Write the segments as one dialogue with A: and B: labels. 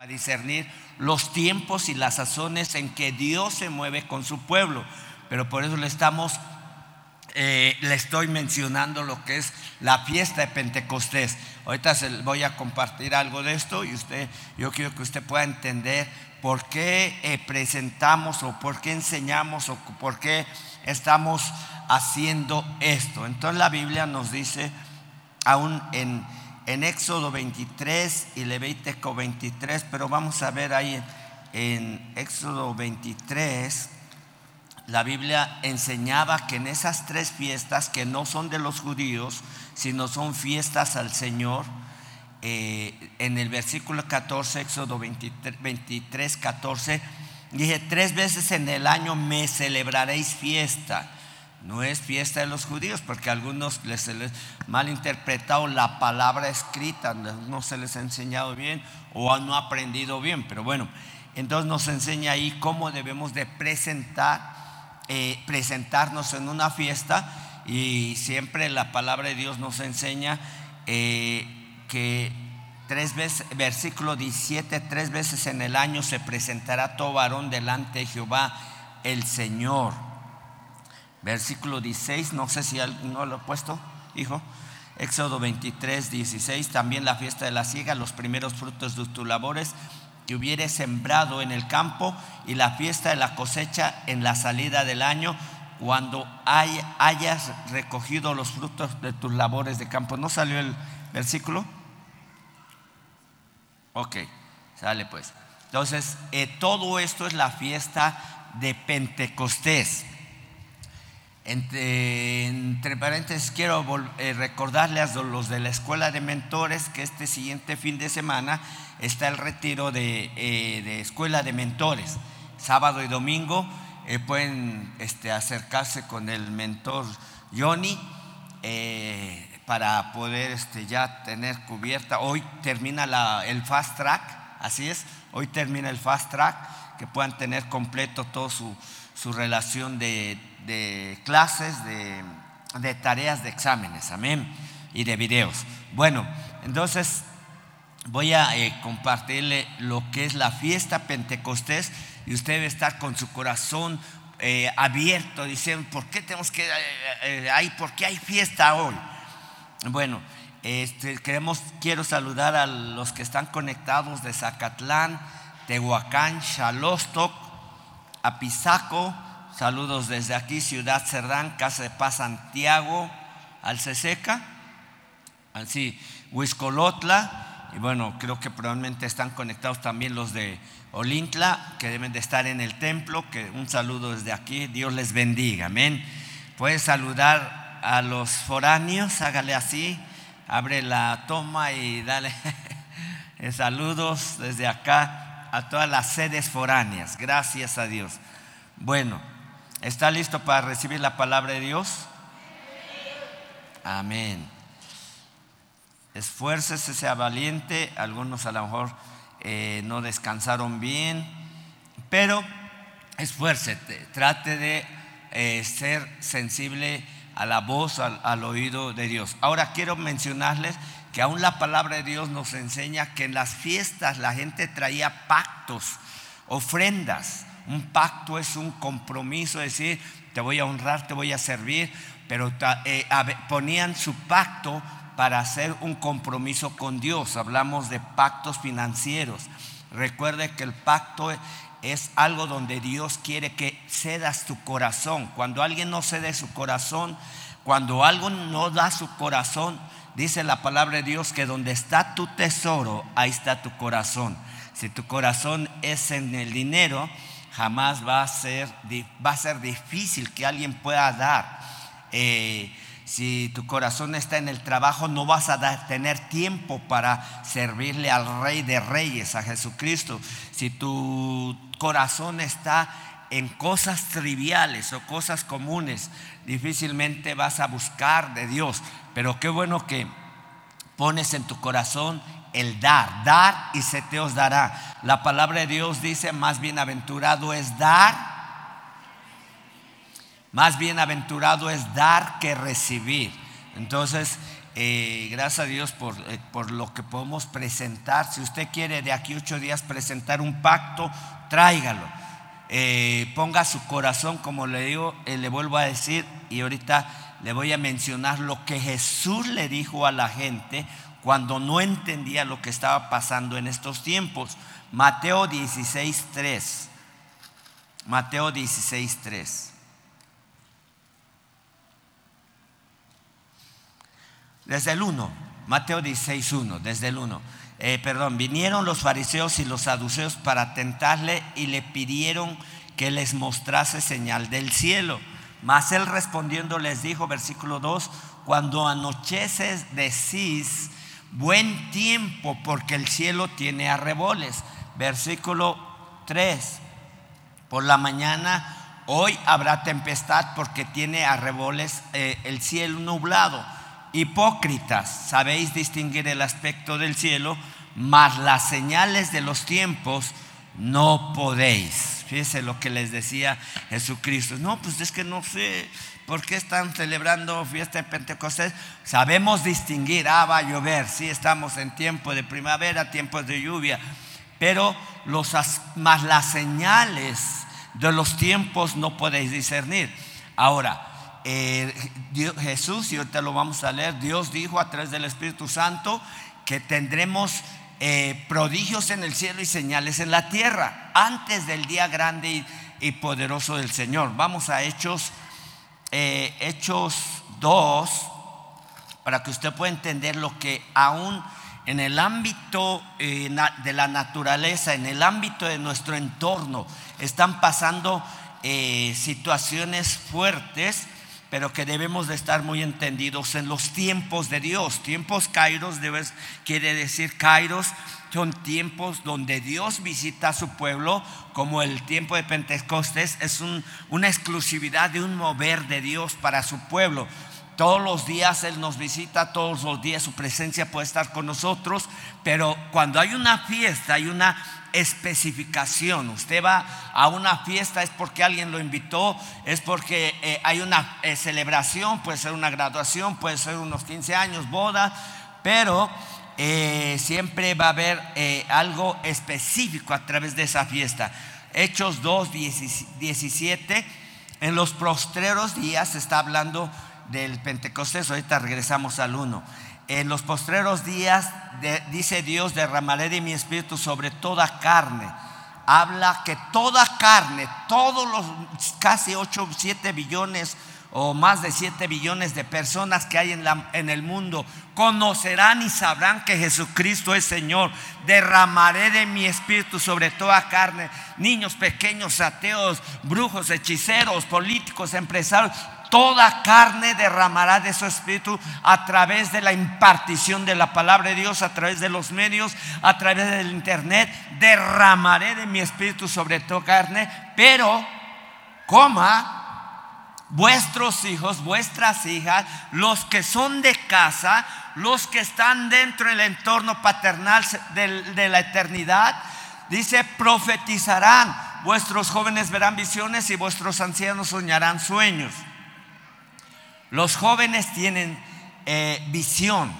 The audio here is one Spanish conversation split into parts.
A: a discernir los tiempos y las sazones en que Dios se mueve con su pueblo. Pero por eso le estamos, eh, le estoy mencionando lo que es la fiesta de Pentecostés. Ahorita voy a compartir algo de esto y usted, yo quiero que usted pueda entender por qué eh, presentamos o por qué enseñamos o por qué estamos haciendo esto. Entonces la Biblia nos dice, aún en en Éxodo 23 y Levítico 23, pero vamos a ver ahí en Éxodo 23, la Biblia enseñaba que en esas tres fiestas, que no son de los judíos, sino son fiestas al Señor, eh, en el versículo 14, Éxodo 23, 23, 14, dije, tres veces en el año me celebraréis fiesta no es fiesta de los judíos, porque a algunos les, les mal interpretado la palabra escrita, no se les ha enseñado bien o no aprendido bien. Pero bueno, entonces nos enseña ahí cómo debemos de presentar, eh, presentarnos en una fiesta y siempre la palabra de Dios nos enseña eh, que tres veces, versículo 17, tres veces en el año se presentará todo varón delante de Jehová el Señor. Versículo 16, no sé si no lo he puesto, hijo. Éxodo 23, 16, también la fiesta de la siega, los primeros frutos de tus labores que hubieres sembrado en el campo y la fiesta de la cosecha en la salida del año, cuando hayas recogido los frutos de tus labores de campo. ¿No salió el versículo? Ok, sale pues. Entonces, eh, todo esto es la fiesta de Pentecostés. Entre, paréntesis, quiero eh, recordarles a los de la escuela de mentores que este siguiente fin de semana está el retiro de, eh, escuela de mentores. Sábado y domingo eh, pueden este, acercarse con el mentor Johnny para poder este, ya tener cubierta. Hoy termina el fast track, así es, hoy termina el fast track, que puedan tener completo todo su, su relación de de clases, de, tareas, de exámenes, amén, y de videos. Bueno, entonces voy a eh, compartirle lo que es la fiesta Pentecostés y usted debe estar con su corazón eh, abierto, diciendo, ¿por qué tenemos que, eh, hay, por qué hay fiesta hoy? Bueno, este, queremos, quiero saludar a los que están conectados de Zacatlán, Tehuacán, Xalostoc, Apizaco, Saludos desde aquí, Ciudad Cerdán, Casa de Paz Santiago, Alceseca, así, Huiscolotla, y bueno, creo que probablemente están conectados también los de Olintla, que deben de estar en el templo, que un saludo desde aquí, Dios les bendiga, amén. Puedes saludar a los foráneos, hágale así, abre la toma y dale saludos desde acá a todas las sedes foráneas, gracias a Dios. Bueno, ¿Está listo para recibir la palabra de Dios? Amén. Esfuércese, sea valiente. Algunos a lo mejor eh, no descansaron bien, pero esfuércete. Trate de eh, ser sensible a la voz, al, al oído de Dios. Ahora quiero mencionarles que aún la palabra de Dios nos enseña que en las fiestas la gente traía pactos, ofrendas. Un pacto es un compromiso, es decir, te voy a honrar, te voy a servir, pero eh, ponían su pacto para hacer un compromiso con Dios. Hablamos de pactos financieros. Recuerde que el pacto es algo donde Dios quiere que cedas tu corazón. Cuando alguien no cede su corazón, cuando algo no da su corazón, dice la palabra de Dios que donde está tu tesoro, ahí está tu corazón. Si tu corazón es en el dinero, jamás va a ser, va a ser difícil que alguien pueda dar. Eh, si tu corazón está en el trabajo, no vas a tener tiempo para servirle al Rey de Reyes, a Jesucristo. Si tu corazón está en cosas triviales o cosas comunes, difícilmente vas a buscar de Dios. Pero qué bueno que pones en tu corazón el dar, dar y se te os dará. La palabra de Dios dice, más bienaventurado es dar, más bienaventurado es dar que recibir. Entonces, eh, gracias a Dios por, eh, por, lo que podemos presentar. Si usted quiere de aquí ocho días presentar un pacto, tráigalo. Eh, ponga su corazón, como le digo, le vuelvo a decir, y ahorita le voy a mencionar lo que Jesús le dijo a la gente cuando no entendía lo que estaba pasando en estos tiempos. Mateo 16, 3. Mateo 16, 3. Desde el 1, Mateo 16, 1, desde el 1. Eh, perdón, vinieron los fariseos y los saduceos para tentarle y le pidieron que les mostrase señal del cielo. Mas él respondiendo les dijo, versículo 2, cuando anocheces decís, buen tiempo porque el cielo tiene arreboles. Versículo 3, por la mañana hoy habrá tempestad porque tiene arreboles eh, el cielo nublado hipócritas, sabéis distinguir el aspecto del cielo, mas las señales de los tiempos no podéis. Fíjese lo que les decía Jesucristo. No, pues es que no sé por qué están celebrando fiesta de Pentecostés. Sabemos distinguir, ah, va a llover, sí estamos en tiempo de primavera, tiempos de lluvia, pero los, más las señales de los tiempos no podéis discernir. Ahora, eh, Jesús, y ahorita lo vamos a leer, Dios dijo a través del Espíritu Santo que tendremos eh, prodigios en el cielo y señales en la tierra antes del día grande y, poderoso del Señor. Vamos a Hechos, eh, Hechos 2, para que usted pueda entender lo que aún en el ámbito de la naturaleza, en el ámbito de nuestro entorno, están pasando situaciones fuertes pero que debemos de estar muy entendidos en los tiempos de Dios. Tiempos kairos debes, quiere decir kairos son tiempos donde Dios visita a su pueblo, como el tiempo de Pentecostés es una exclusividad de un mover de Dios para su pueblo. Todos los días Él nos visita, todos los días su presencia puede estar con nosotros, pero cuando hay una fiesta, hay una especificación. Usted va a una fiesta es porque alguien lo invitó, es porque eh, hay una eh, celebración, puede ser una graduación, puede ser unos 15 años, boda, pero eh, siempre va a haber algo específico a través de esa fiesta. Hechos 2, 17, en los postreros días se está hablando del Pentecostés, ahorita regresamos al 1. En los postreros días, dice Dios, derramaré de mi espíritu sobre toda carne. Habla que toda carne, todos los casi 8, 7 billones o más de 7 billones de personas que hay en, la, en, el mundo conocerán y sabrán que Jesucristo es Señor. Derramaré de mi espíritu sobre toda carne, niños pequeños, ateos, brujos, hechiceros, políticos, empresarios, toda carne derramará de su espíritu a través de la impartición de la palabra de Dios, a través de los medios, a través del internet. Derramaré de mi espíritu sobre toda carne, pero, coma, vuestros hijos, vuestras hijas, los que son de casa, los que están dentro del entorno paternal de, la eternidad, dice, profetizarán. Vuestros jóvenes verán visiones y vuestros ancianos soñarán sueños. Los jóvenes tienen eh, visión,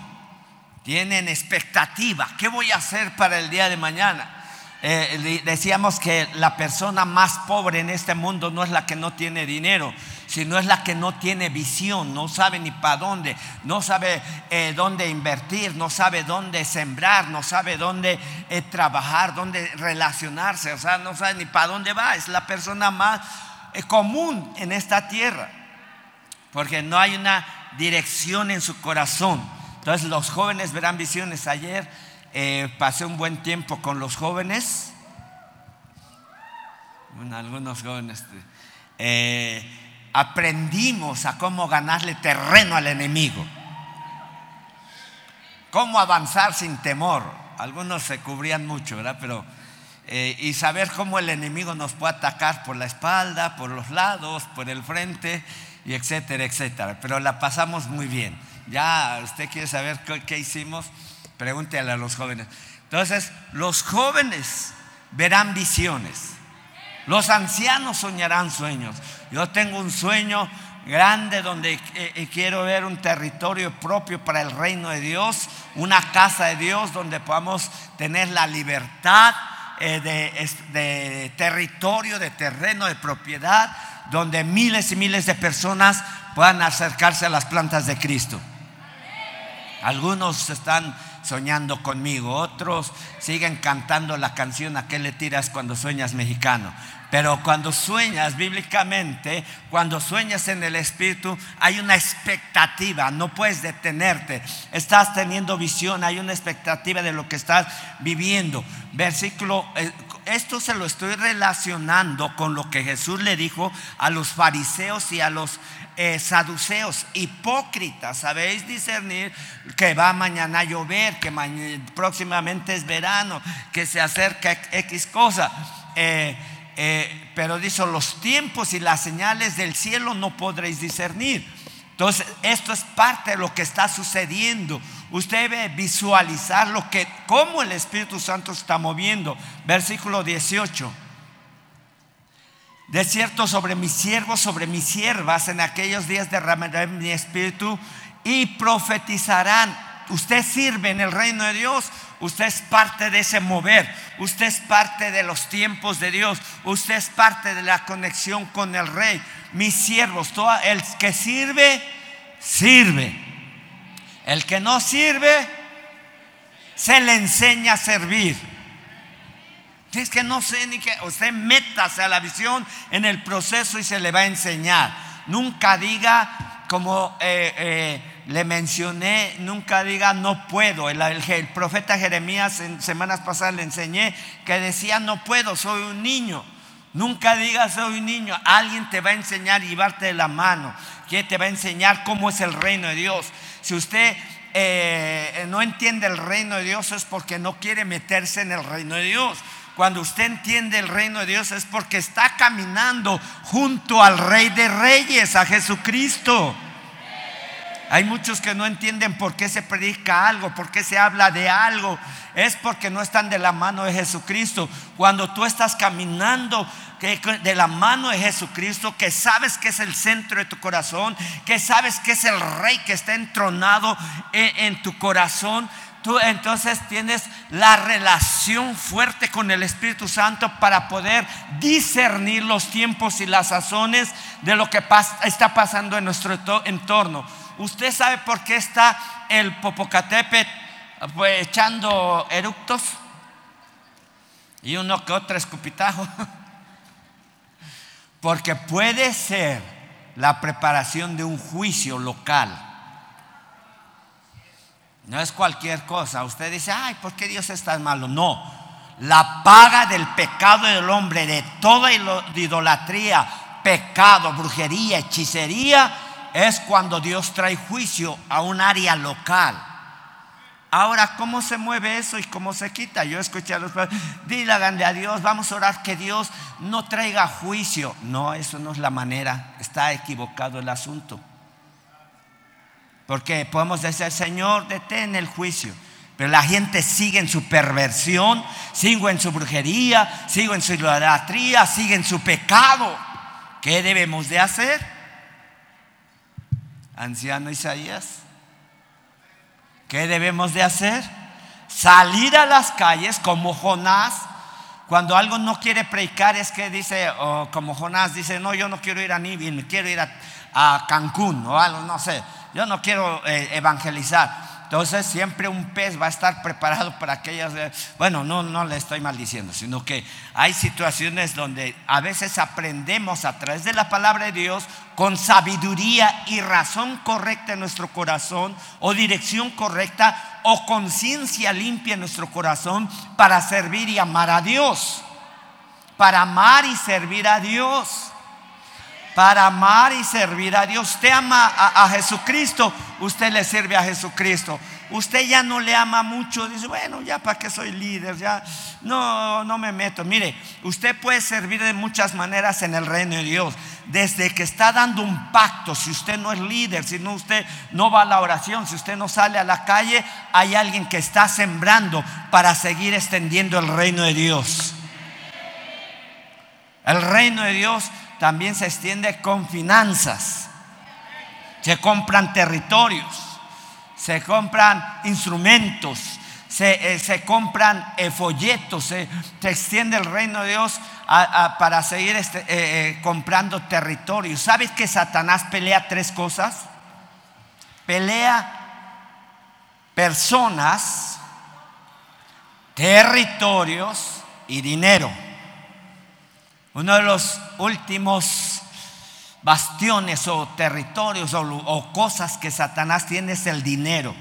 A: tienen expectativa. ¿Qué voy a hacer para el día de mañana? Eh, decíamos que la persona más pobre en este mundo no es la que no tiene dinero, sino es la que no tiene visión, no sabe ni para dónde, no sabe eh, dónde invertir, no sabe dónde sembrar, no sabe dónde trabajar, dónde relacionarse, o sea, no sabe ni para dónde va. Es la persona más común en esta tierra porque no hay una dirección en su corazón. Entonces los jóvenes verán visiones. Ayer eh, pasé un buen tiempo con los jóvenes, algunos jóvenes, eh, aprendimos a cómo ganarle terreno al enemigo, cómo avanzar sin temor. Algunos se cubrían mucho, ¿verdad? Pero eh, y saber cómo el enemigo nos puede atacar por la espalda, por los lados, por el frente y etcétera, etcétera. Pero la pasamos muy bien. Ya usted quiere saber qué, hicimos, pregúntele a los jóvenes. Entonces, los jóvenes verán visiones. Los ancianos soñarán sueños. Yo tengo un sueño grande donde eh, eh, quiero ver un territorio propio para el reino de Dios, una casa de Dios donde podamos tener la libertad eh, de, de territorio, de terreno, de propiedad, donde miles y miles de personas puedan acercarse a las plantas de Cristo. Algunos están soñando conmigo, otros siguen cantando la canción a qué le tiras cuando sueñas mexicano. Pero cuando sueñas bíblicamente, cuando sueñas en el Espíritu, hay una expectativa, no puedes detenerte. Estás teniendo visión, hay una expectativa de lo que estás viviendo. Versículo, eh, esto se lo estoy relacionando con lo que Jesús le dijo a los fariseos y a los eh, saduceos, hipócritas. Sabéis discernir que va mañana a llover, que próximamente es verano, que se acerca X cosa. Eh, eh, pero dice, los tiempos y las señales del cielo no podréis discernir. Entonces, esto es parte de lo que está sucediendo. Usted debe visualizar lo que, cómo el Espíritu Santo está moviendo. Versículo 18. De cierto, sobre mis siervos, sobre mis siervas, en aquellos días derramaré mi espíritu y profetizarán. Usted sirve en el reino de Dios, Usted es parte de ese mover. Usted es parte de los tiempos de Dios. Usted es parte de la conexión con el rey. Mis siervos, el que sirve, sirve. El que no sirve, se le enseña a servir. Es que no sé ni que usted métase a la visión en el proceso y se le va a enseñar. Nunca diga como eh, eh, le mencioné, nunca diga no puedo. El, profeta Jeremías en semanas pasadas le enseñé que decía no puedo, soy un niño. Nunca diga soy un niño. Alguien te va a enseñar llevarte de la mano. Que te va a enseñar cómo es el reino de Dios. Si usted eh, no entiende el reino de Dios es porque no quiere meterse en el reino de Dios. Cuando usted entiende el reino de Dios es porque está caminando junto al Rey de Reyes, a Jesucristo. Hay muchos que no entienden por qué se predica algo, por qué se habla de algo. Es porque no están de la mano de Jesucristo. Cuando tú estás caminando de la mano de Jesucristo, que sabes que es el centro de tu corazón, que sabes que es el rey que está entronado en, tu corazón, tú entonces tienes la relación fuerte con el Espíritu Santo para poder discernir los tiempos y las sazones de lo que está pasando en nuestro entorno. ¿Usted sabe por qué está el Popocatépetl pues, echando eructos? Y uno que otro escupitajo. Porque puede ser la preparación de un juicio local. No es cualquier cosa. Usted dice, ay, ¿por qué Dios es tan malo? No. La paga del pecado del hombre, de toda idolatría, pecado, brujería, hechicería, es cuando Dios trae juicio a un área local. Ahora, ¿cómo se mueve eso y cómo se quita? Yo escuché a los padres, díganle a Dios, vamos a orar que Dios no traiga juicio. No, eso no es la manera, está equivocado el asunto. Porque podemos decir, Señor, detén el juicio. Pero la gente sigue en su perversión, sigue en su brujería, sigue en su idolatría, sigue en su pecado. ¿Qué debemos de hacer? Anciano Isaías? ¿Qué debemos de hacer? Salir a las calles como Jonás. Cuando algo no quiere predicar es que dice, o como Jonás dice, no, yo no quiero ir a Nibi, quiero ir a, Cancún o algo, no sé, yo no quiero eh, evangelizar. Entonces siempre un pez va a estar preparado para aquellas... Bueno, no, no le estoy maldiciendo, sino que hay situaciones donde a veces aprendemos a través de la palabra de Dios con sabiduría y razón correcta en nuestro corazón o dirección correcta o conciencia limpia en nuestro corazón para servir y amar a Dios. Para amar y servir a Dios para amar y servir a Dios. Usted ama a, Jesucristo, usted le sirve a Jesucristo. Usted ya no le ama mucho, dice, bueno, ya para qué soy líder, ya no, no me meto. Mire, usted puede servir de muchas maneras en el reino de Dios. Desde que está dando un pacto, si usted no es líder, si no usted no va a la oración, si usted no sale a la calle, hay alguien que está sembrando para seguir extendiendo el reino de Dios. El reino de Dios también se extiende con finanzas. se compran territorios, se compran instrumentos, se, eh, compran eh, folletos, se, extiende el reino de Dios para seguir este, eh, comprando territorios. ¿Sabes que Satanás pelea tres cosas? Pelea personas, territorios y dinero. Uno de los últimos bastiones o territorios o, cosas que Satanás tiene es el dinero.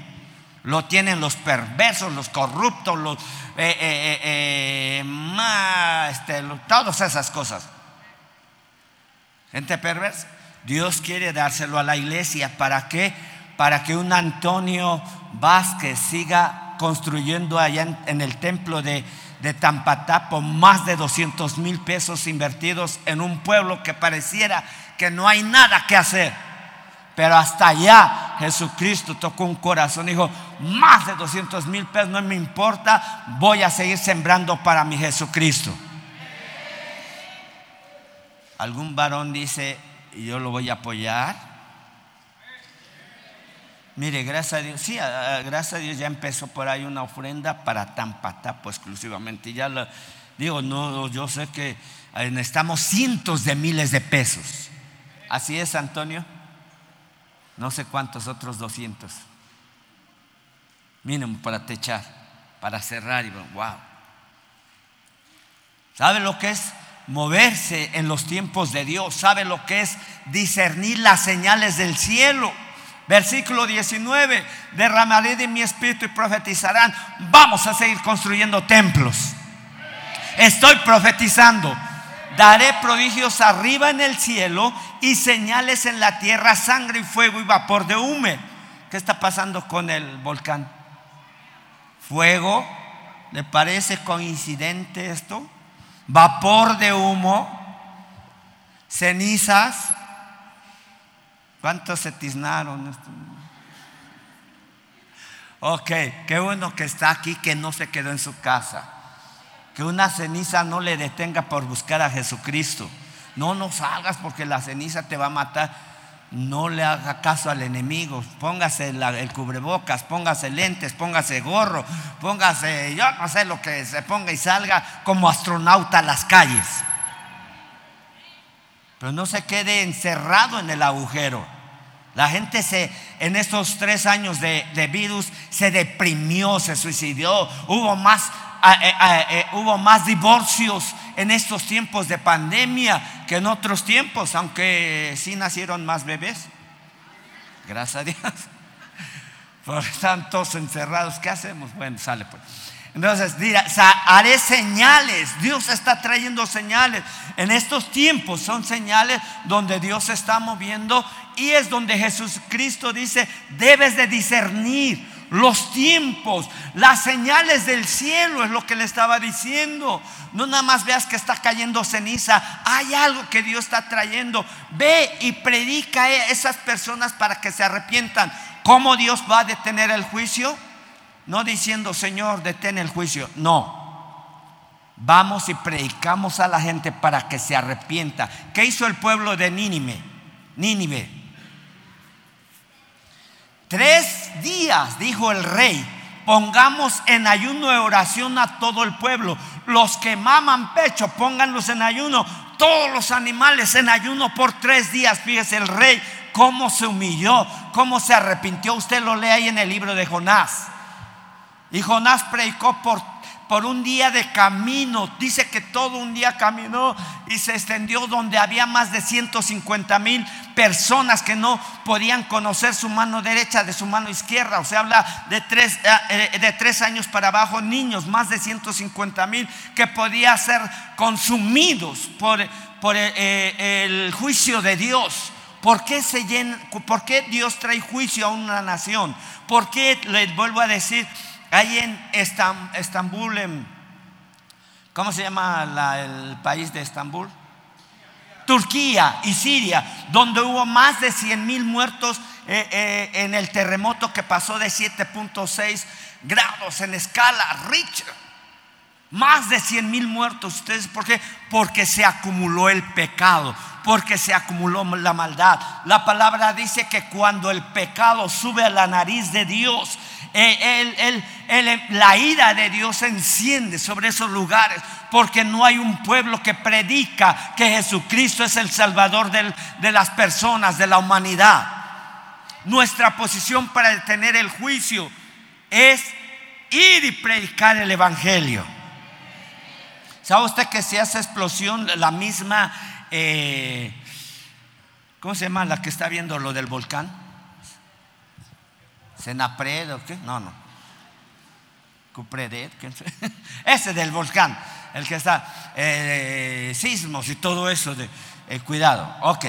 A: Lo tienen los perversos, los corruptos, los, eh, eh, eh, este, todas esas cosas. Gente perversa. Dios quiere dárselo a la iglesia. ¿Para qué? Para que un Antonio Vázquez siga construyendo allá en, el templo de, de Tampatá más de 200 mil pesos invertidos en un pueblo que pareciera que no hay nada que hacer. Pero hasta allá Jesucristo tocó un corazón y dijo, más de 200 mil pesos, no me importa, voy a seguir sembrando para mi Jesucristo. Algún varón dice, yo lo voy a apoyar. Mire, gracias a Dios, sí, gracias a Dios ya empezó por ahí una ofrenda para Tampatapo exclusivamente. Ya lo, digo, no, yo sé que eh, necesitamos cientos de miles de pesos. Así es, Antonio. No sé cuántos otros 200. Mínimo para techar, para cerrar y wow. ¿Sabe lo que es moverse en los tiempos de Dios? ¿Sabe lo que es discernir las señales del cielo? Versículo 19, derramaré de mi espíritu y profetizarán. Vamos a seguir construyendo templos. Estoy profetizando. Daré prodigios arriba en el cielo y señales en la tierra, sangre y fuego y vapor de hume. ¿Qué está pasando con el volcán? Fuego, ¿le parece coincidente esto? Vapor de humo, cenizas, ¿Cuántos se tiznaron? Ok, qué bueno que está aquí, que no se quedó en su casa. Que una ceniza no le detenga por buscar a Jesucristo. No nos salgas porque la ceniza te va a matar. No le haga caso al enemigo. Póngase el cubrebocas, póngase lentes, póngase gorro, póngase, yo no sé lo que se ponga y salga como astronauta a las calles. Pero no se quede encerrado en el agujero. La gente se, en estos tres años de, virus se deprimió, se suicidó. Hubo más, eh, eh, hubo más divorcios en estos tiempos de pandemia que en otros tiempos, aunque sí nacieron más bebés. Gracias a Dios. Por están todos encerrados. ¿Qué hacemos? Bueno, sale pues. Entonces, dirá, haré señales. Dios está trayendo señales. En estos tiempos son señales donde Dios se está moviendo y es donde Jesucristo dice, debes de discernir los tiempos, las señales del cielo, es lo que le estaba diciendo. No nada más veas que está cayendo ceniza, hay algo que Dios está trayendo. Ve y predica a esas personas para que se arrepientan. ¿Cómo Dios va a detener el juicio? No diciendo, Señor, detén el juicio. No. Vamos y predicamos a la gente para que se arrepienta. ¿Qué hizo el pueblo de Nínive? Nínive. Tres días, dijo el rey, pongamos en ayuno de oración a todo el pueblo. Los que maman pecho, pónganlos en ayuno. Todos los animales en ayuno por tres días. Fíjese el rey cómo se humilló, cómo se arrepintió. Usted lo lee ahí en el libro de Jonás. Y Jonás predicó por, por un día de camino. Dice que todo un día caminó y se extendió donde había más de 150 mil personas que no podían conocer su mano derecha de su mano izquierda. O sea, habla de tres, eh, eh, de tres años para abajo, niños, más de 150 mil que podían ser consumidos por, por eh, el juicio de Dios. ¿Por qué, se ¿Por qué Dios trae juicio a una nación? ¿Por qué, les vuelvo a decir, Ahí en Estambul, ¿cómo se llama el país de Estambul? Turquía y Siria, donde hubo más de 100 mil muertos eh, eh, en el terremoto que pasó de 7.6 grados en escala Richter. Más de 100 mil muertos. ¿Ustedes por qué? Porque se acumuló el pecado, porque se acumuló la maldad. La palabra dice que cuando el pecado sube a la nariz de Dios, eh, la ira de Dios se enciende sobre esos lugares, porque no hay un pueblo que predica que Jesucristo es el Salvador de las personas, de la humanidad. Nuestra posición para detener el juicio es ir y predicar el Evangelio. ¿Sabe usted que si hace explosión la misma, eh, ¿cómo se llama la que está viendo lo del volcán? ¿Senapred o qué? No, no. Cupredet, ese del volcán, el que está, eh, sismos y todo eso de eh, cuidado. Ok,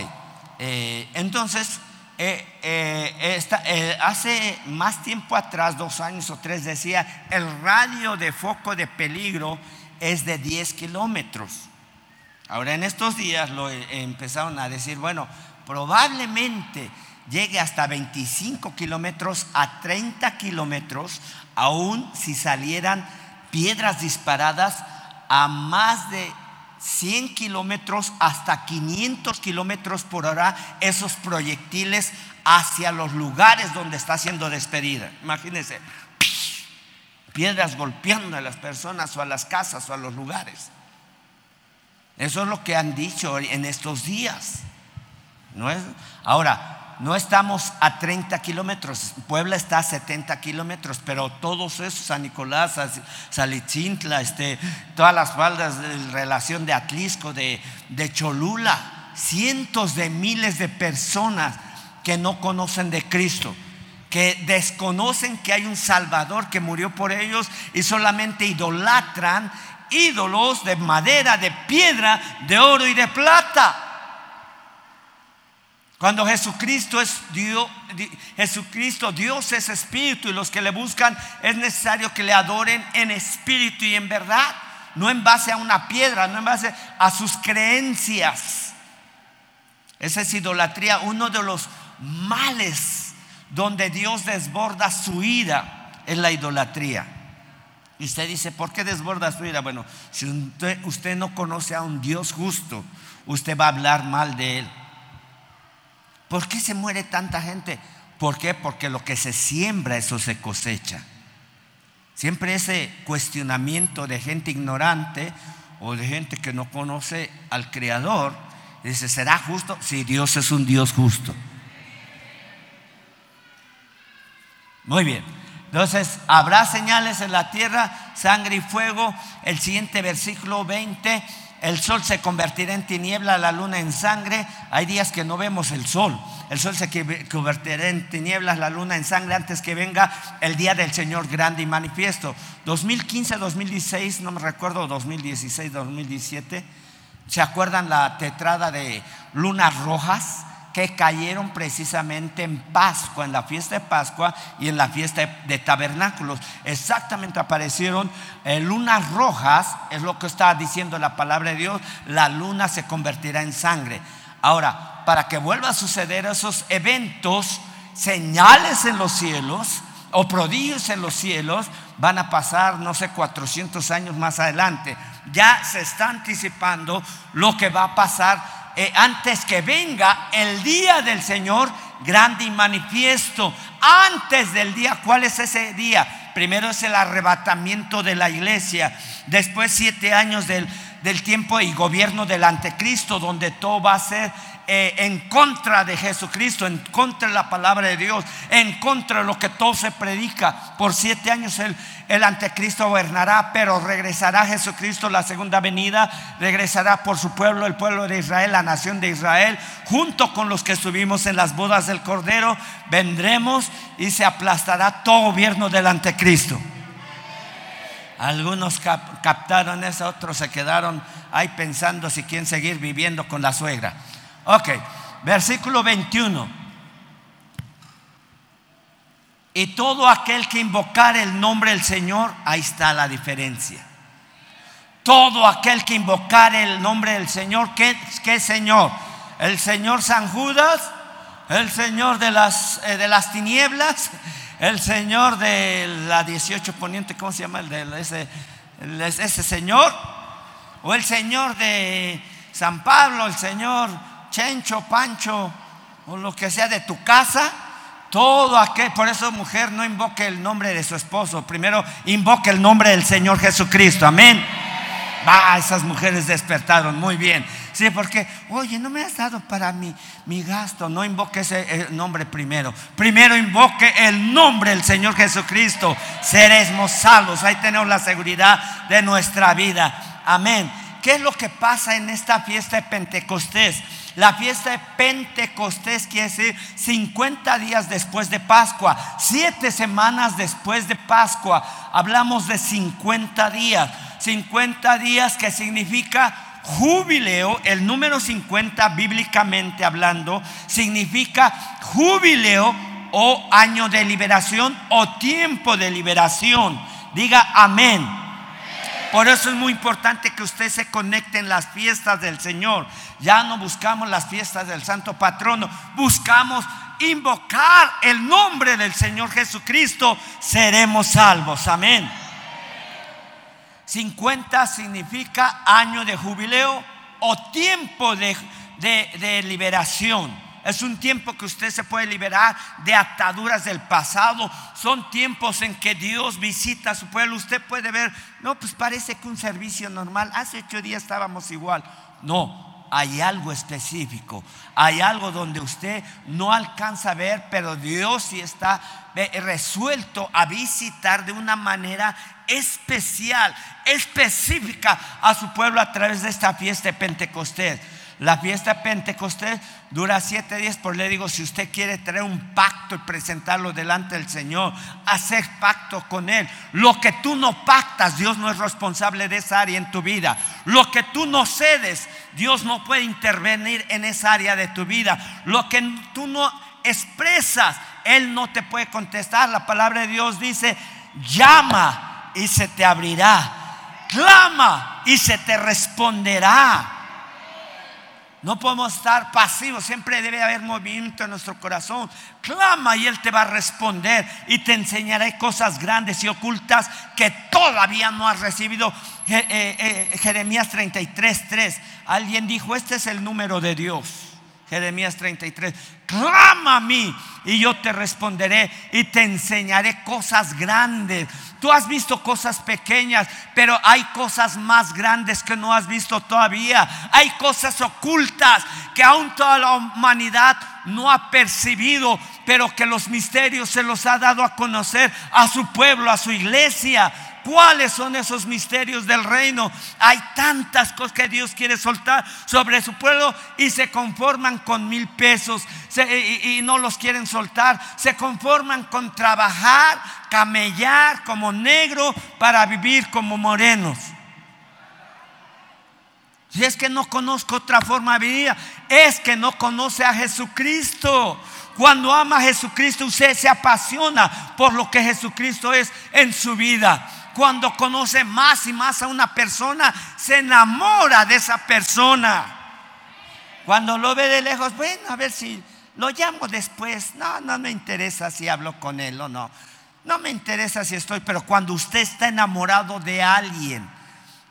A: entonces, hace más tiempo atrás, dos años o tres, decía, el radio de foco de peligro es de 10 kilómetros. Ahora en estos días lo empezaron a decir, bueno, probablemente llegue hasta 25 kilómetros a 30 kilómetros, aún si salieran piedras disparadas a más de 100 kilómetros hasta 500 kilómetros por hora, esos proyectiles hacia los lugares donde está siendo despedida. Imagínense, piedras golpeando a las personas o a las casas o a los lugares. Eso es lo que han dicho en estos días. ¿No es? Ahora, no estamos a 30 kilómetros, Puebla está a 70 kilómetros, pero todos esos, San Nicolás, Salichintla, este, todas las faldas de relación de Atlisco, de, de Cholula, cientos de miles de personas que no conocen de Cristo que desconocen que hay un Salvador que murió por ellos y solamente idolatran ídolos de madera, de piedra, de oro y de plata. Cuando Jesucristo es Dios, Jesucristo, Dios es espíritu y los que le buscan es necesario que le adoren en espíritu y en verdad, no en base a una piedra, no en base a sus creencias. Esa es idolatría, uno de los males donde Dios desborda su ira es la idolatría. Y usted dice, ¿por qué desborda su ira? Bueno, si usted, no conoce a un Dios justo, usted va a hablar mal de él. ¿Por qué se muere tanta gente? ¿Por qué? Porque lo que se siembra, eso se cosecha. Siempre ese cuestionamiento de gente ignorante o de gente que no conoce al Creador, dice, ¿será justo? Si Dios es un Dios justo. Muy bien. Entonces, habrá señales en la tierra, sangre y fuego. El siguiente versículo 20, el sol se convertirá en tiniebla, la luna en sangre. Hay días que no vemos el sol. El sol se convertirá en tinieblas, la luna en sangre antes que venga el día del Señor grande y manifiesto. 2015, 2016, no me recuerdo, 2016, 2017. ¿Se acuerdan la tetrada de lunas rojas? Que cayeron precisamente en Pascua, en la fiesta de Pascua y en la fiesta de tabernáculos. Exactamente aparecieron eh, lunas rojas, es lo que está diciendo la palabra de Dios, la luna se convertirá en sangre. Ahora, para que vuelva a suceder esos eventos, señales en los cielos o prodigios en los cielos, van a pasar, no sé, 400 años más adelante. Ya se está anticipando lo que va a pasar eh, antes que venga el día del Señor grande y manifiesto. Antes del día, ¿cuál es ese día? Primero es el arrebatamiento de la iglesia, después siete años del, del tiempo y gobierno del anticristo, donde todo va a ser eh, en contra de Jesucristo, en contra de la palabra de Dios, en contra de lo que todo se predica. Por siete años el, el anticristo gobernará, pero regresará Jesucristo la segunda venida, regresará por su pueblo, el pueblo de Israel, la nación de Israel, junto con los que estuvimos en las bodas del Cordero, vendremos y se aplastará todo gobierno del anticristo. Algunos captaron eso, otros se quedaron ahí pensando si quieren seguir viviendo con la suegra. Ok, versículo 21. Y todo aquel que invocar el nombre del Señor, ahí está la diferencia. Todo aquel que invocar el nombre del Señor, ¿qué, qué Señor? El Señor San Judas, el Señor de las, eh, de las tinieblas, el Señor de la 18 poniente, ¿cómo se llama? El de ese ese señor, o el señor de San Pablo, el señor Chencho, Pancho, o lo que sea de tu casa, todo aquel, por eso mujer no invoque el nombre de su esposo, primero invoque el nombre del Señor Jesucristo, amén. Va, esas mujeres despertaron, muy bien. Sí, porque, oye, no me has dado para mi, mi gasto. No invoque ese eh, nombre primero. Primero invoque el nombre del Señor Jesucristo. Seremos salvos. Ahí tenemos la seguridad de nuestra vida. Amén. ¿Qué es lo que pasa en esta fiesta de Pentecostés? La fiesta de Pentecostés quiere decir 50 días después de Pascua, 7 semanas después de Pascua. Hablamos de 50 días. 50 días que significa jubileo, el número 50 bíblicamente hablando, significa jubileo o año de liberación o tiempo de liberación. Diga amén. Por eso es muy importante que usted se conecte en las fiestas del Señor. Ya no buscamos las fiestas del Santo Patrono, buscamos invocar el nombre del Señor Jesucristo, seremos salvos. Amén. 50 significa año de jubileo o tiempo de, liberación. Es un tiempo que usted se puede liberar de ataduras del pasado. Son tiempos en que Dios visita a su pueblo. Usted puede ver, no, pues parece que un servicio normal. Hace ocho días estábamos igual. No, hay algo específico, hay algo donde usted no alcanza a ver, pero Dios sí está resuelto a visitar de una manera especial, específica a su pueblo a través de esta fiesta de Pentecostés. La fiesta de Pentecostés dura siete días, por le digo, si usted quiere traer un pacto y presentarlo delante del Señor, hacer pacto con Él. Lo que tú no pactas, Dios no es responsable de esa área en tu vida. Lo que tú no cedes, Dios no puede intervenir en esa área de tu vida. Lo que tú no expresas, Él no te puede contestar. La palabra de Dios dice, llama y se te abrirá. Clama y se te responderá. No podemos estar pasivos, siempre debe haber movimiento en nuestro corazón. Clama y Él te va a responder y te enseñaré cosas grandes y ocultas que todavía no has recibido. Eh, eh, Jeremías 33, 3. Alguien dijo, este es el número de Dios. Jeremías 33, clama a mí y yo te responderé y te enseñaré cosas grandes. Tú has visto cosas pequeñas, pero hay cosas más grandes que no has visto todavía. Hay cosas ocultas que aún toda la humanidad no ha percibido, pero que los misterios se los ha dado a conocer a su pueblo, a su iglesia. ¿Cuáles son esos misterios del reino? Hay tantas cosas que Dios quiere soltar sobre su pueblo y se conforman con mil pesos y, no los quieren soltar. Se conforman con trabajar, camellar como negro para vivir como morenos. Si es que no conozco otra forma de vida, es que no conoce a Jesucristo. Cuando ama a Jesucristo, usted se apasiona por lo que Jesucristo es en su vida cuando conoce más y más a una persona, se enamora de esa persona. Cuando lo ve de lejos, bueno, a ver si lo llamo después. No, no me interesa si hablo con él o no. No me interesa si estoy, pero cuando usted está enamorado de alguien,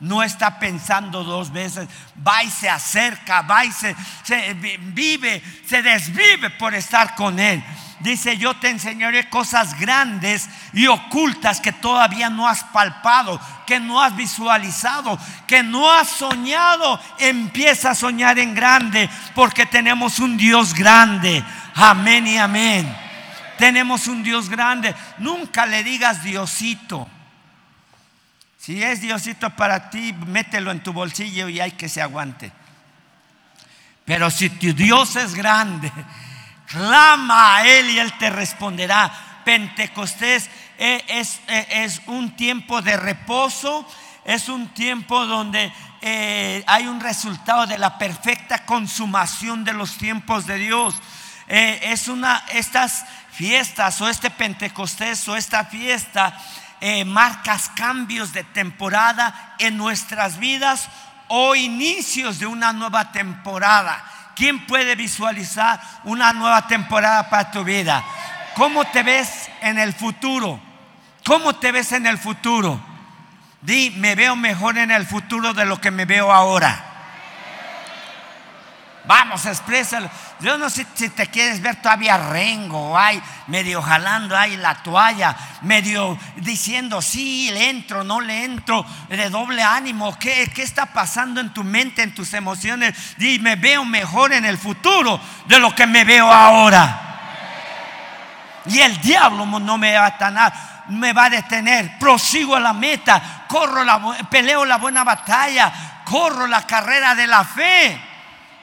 A: no está pensando dos veces, va y se acerca, va y se, se vive, se desvive por estar con él dice, yo te enseñaré cosas grandes y ocultas que todavía no has palpado, que no has visualizado, que no has soñado. Empieza a soñar en grande porque tenemos un Dios grande. Amén y amén. Tenemos un Dios grande. Nunca le digas Diosito. Si es Diosito para ti, mételo en tu bolsillo y hay que se aguante. Pero si tu Dios es grande, Clama a Él y Él te responderá. Pentecostés e, es, e, es un tiempo de reposo, es un tiempo donde eh, hay un resultado de la perfecta consumación de los tiempos de Dios. Eh, es una, estas fiestas o este Pentecostés o esta fiesta eh, marcas cambios de temporada en nuestras vidas o inicios de una nueva temporada. ¿Quién puede visualizar una nueva temporada para tu vida? ¿Cómo te ves en el futuro? ¿Cómo te ves en el futuro? Di, me veo mejor en el futuro de lo que me veo ahora. Vamos, exprésalo. Yo no sé si te quieres ver todavía rengo, hay medio jalando ahí la toalla, medio diciendo, sí, le entro, no le entro, de doble ánimo. ¿Qué, ¿Qué está pasando en tu mente, en tus emociones? Di, me veo mejor en el futuro de lo que me veo ahora. Y el diablo no me va a me va a detener. Prosigo a la meta, corro la, peleo la buena batalla, corro la carrera de la fe.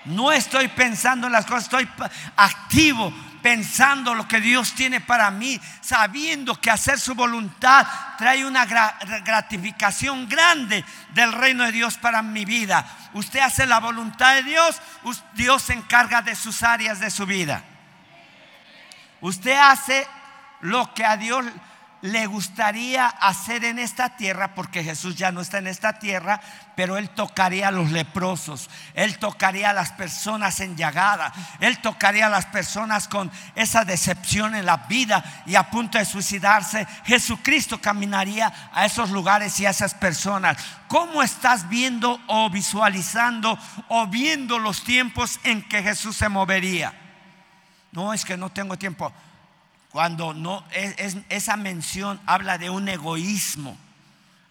A: No estoy pensando en las cosas, estoy activo, pensando lo que Dios tiene para mí, sabiendo que hacer su voluntad trae una gratificación grande del reino de Dios para mi vida. Usted hace la voluntad de Dios, Dios se encarga de sus áreas de su vida. Usted hace lo que a Dios le gustaría hacer en esta tierra, porque Jesús ya no está en esta tierra, pero Él tocaría a los leprosos, Él tocaría a las personas enllagadas, Él tocaría a las personas con esa decepción en la vida y a punto de suicidarse. Jesucristo caminaría a esos lugares y a esas personas. ¿Cómo estás viendo o visualizando o viendo los tiempos en que Jesús se movería? No, es que no tengo tiempo. Cuando no, es, esa mención habla de un egoísmo,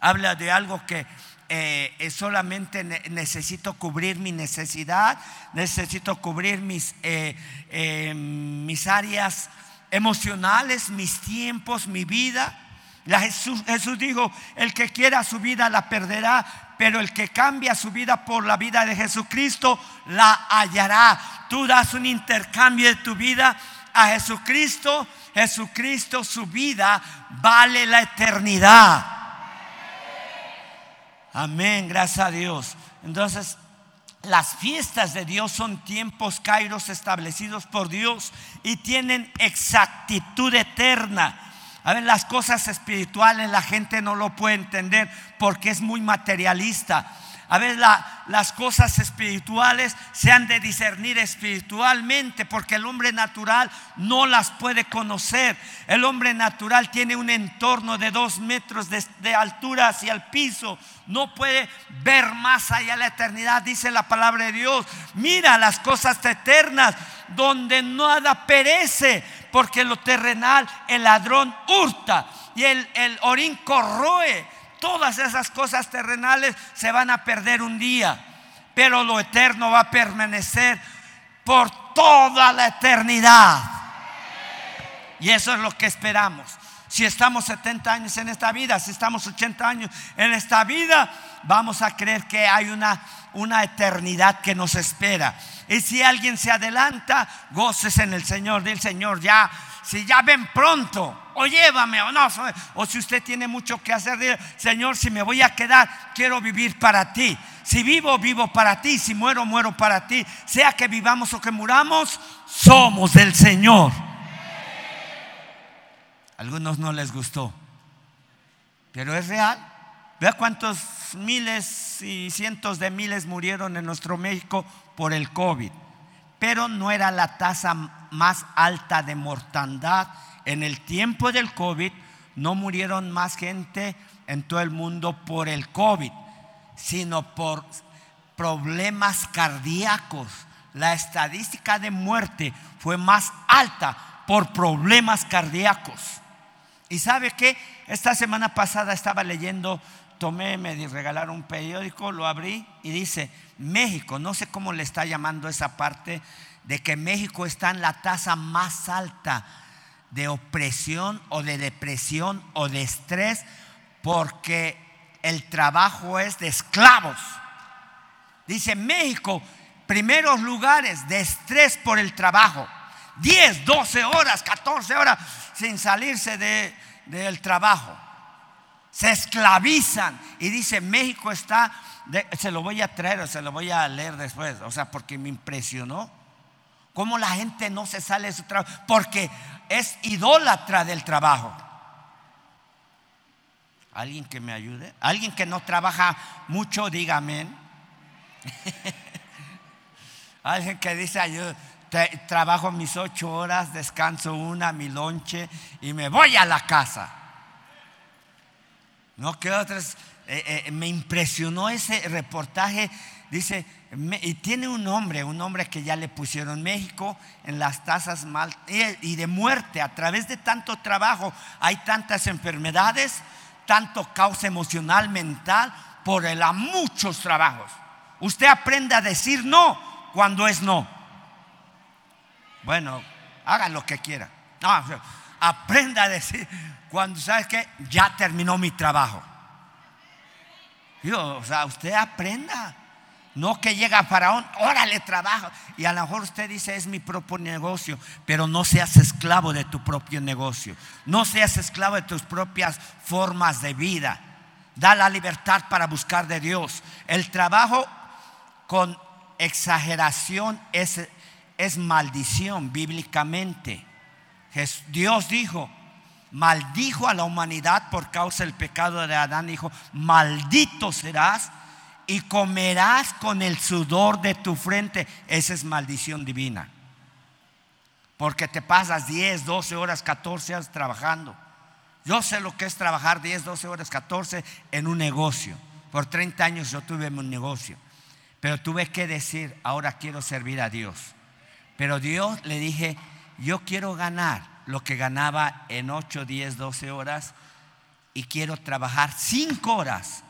A: habla de algo que eh, solamente necesito cubrir mi necesidad, necesito cubrir mis, eh, eh, mis áreas emocionales, mis tiempos, mi vida. Jesús, Jesús dijo, el que quiera su vida la perderá, pero el que cambia su vida por la vida de Jesucristo la hallará. Tú das un intercambio de tu vida a Jesucristo Jesucristo, su vida vale la eternidad. Amén, gracias a Dios. Entonces, las fiestas de Dios son tiempos kairos establecidos por Dios y tienen exactitud eterna. A ver, las cosas espirituales la gente no lo puede entender porque es muy materialista. A ver, las cosas espirituales se han de discernir espiritualmente porque el hombre natural no las puede conocer. El hombre natural tiene un entorno de dos metros de, de altura hacia el piso. No puede ver más allá de la eternidad, dice la palabra de Dios. Mira las cosas eternas donde nada perece porque lo terrenal el ladrón hurta y el, el orín corroe todas esas cosas terrenales se van a perder un día, pero lo eterno va a permanecer por toda la eternidad. Y eso es lo que esperamos. Si estamos 70 años en esta vida, si estamos 80 años en esta vida, vamos a creer que hay una, una eternidad que nos espera. Y si alguien se adelanta, goces en el Señor. Dile, Señor, ya, si ya ven pronto, o llévame o no. O si usted tiene mucho que hacer, Señor, si me voy a quedar, quiero vivir para ti. Si vivo, vivo para ti. Si muero, muero para ti. Sea que vivamos o que muramos, somos del Señor. algunos no les gustó, pero es real. Vea cuántos miles y cientos de miles murieron en nuestro México por el COVID. Pero no era la tasa más alta de mortandad en el tiempo del COVID no murieron más gente en todo el mundo por el COVID, sino por problemas cardíacos. La estadística de muerte fue más alta por problemas cardíacos. Y sabe que esta semana pasada estaba leyendo, tomé, me regalaron un periódico, lo abrí y dice, México, no sé cómo le está llamando esa parte, de que México está en la tasa más alta de opresión o de depresión o de estrés porque el trabajo es de esclavos. Dice México, primeros lugares de estrés por el trabajo. 10, 12 horas, 14 horas sin salirse de, del trabajo. Se esclavizan. Y dice, México está, se lo voy a traer o se lo voy a leer después, o sea, porque me impresionó. Cómo la gente no se sale de su trabajo. Porque es idólatra del trabajo. ¿Alguien que me ayude? ¿Alguien que no trabaja mucho? Dígame. Alguien que dice, yo trabajo mis ocho horas, descanso una, mi lonche y me voy a la casa. No que otros eh, eh, me impresionó ese reportaje. Dice, y tiene un nombre, un nombre que ya le pusieron México en las tasas mal, y de muerte a través de tanto trabajo. Hay tantas enfermedades, tanto causa emocional, mental, por el a muchos trabajos. Usted aprende a decir no cuando es no. Bueno, haga lo que quiera. Aprenda a decir cuando sabes que ya terminó mi trabajo. Digo, o sea, usted aprenda. No que llega Faraón, órale, trabajo. Y a lo mejor usted dice, es mi propio negocio, pero no seas esclavo de tu propio negocio. No seas esclavo de tus propias formas de vida. Da la libertad para buscar de Dios. El trabajo con exageración es, es maldición bíblicamente. Dios dijo, maldijo a la humanidad por causa del pecado de Adán. Dijo, maldito serás y comerás con el sudor de tu frente. Esa es maldición divina. Porque te pasas 10, 12 horas, 14 horas trabajando. Yo sé lo que es trabajar 10, 12 horas, 14 en un negocio. Por 30 años yo tuve un negocio. Pero tuve que decir, ahora quiero servir a Dios. Pero Dios le dije, yo quiero ganar lo que ganaba en 8, 10, 12 horas y quiero trabajar 5 horas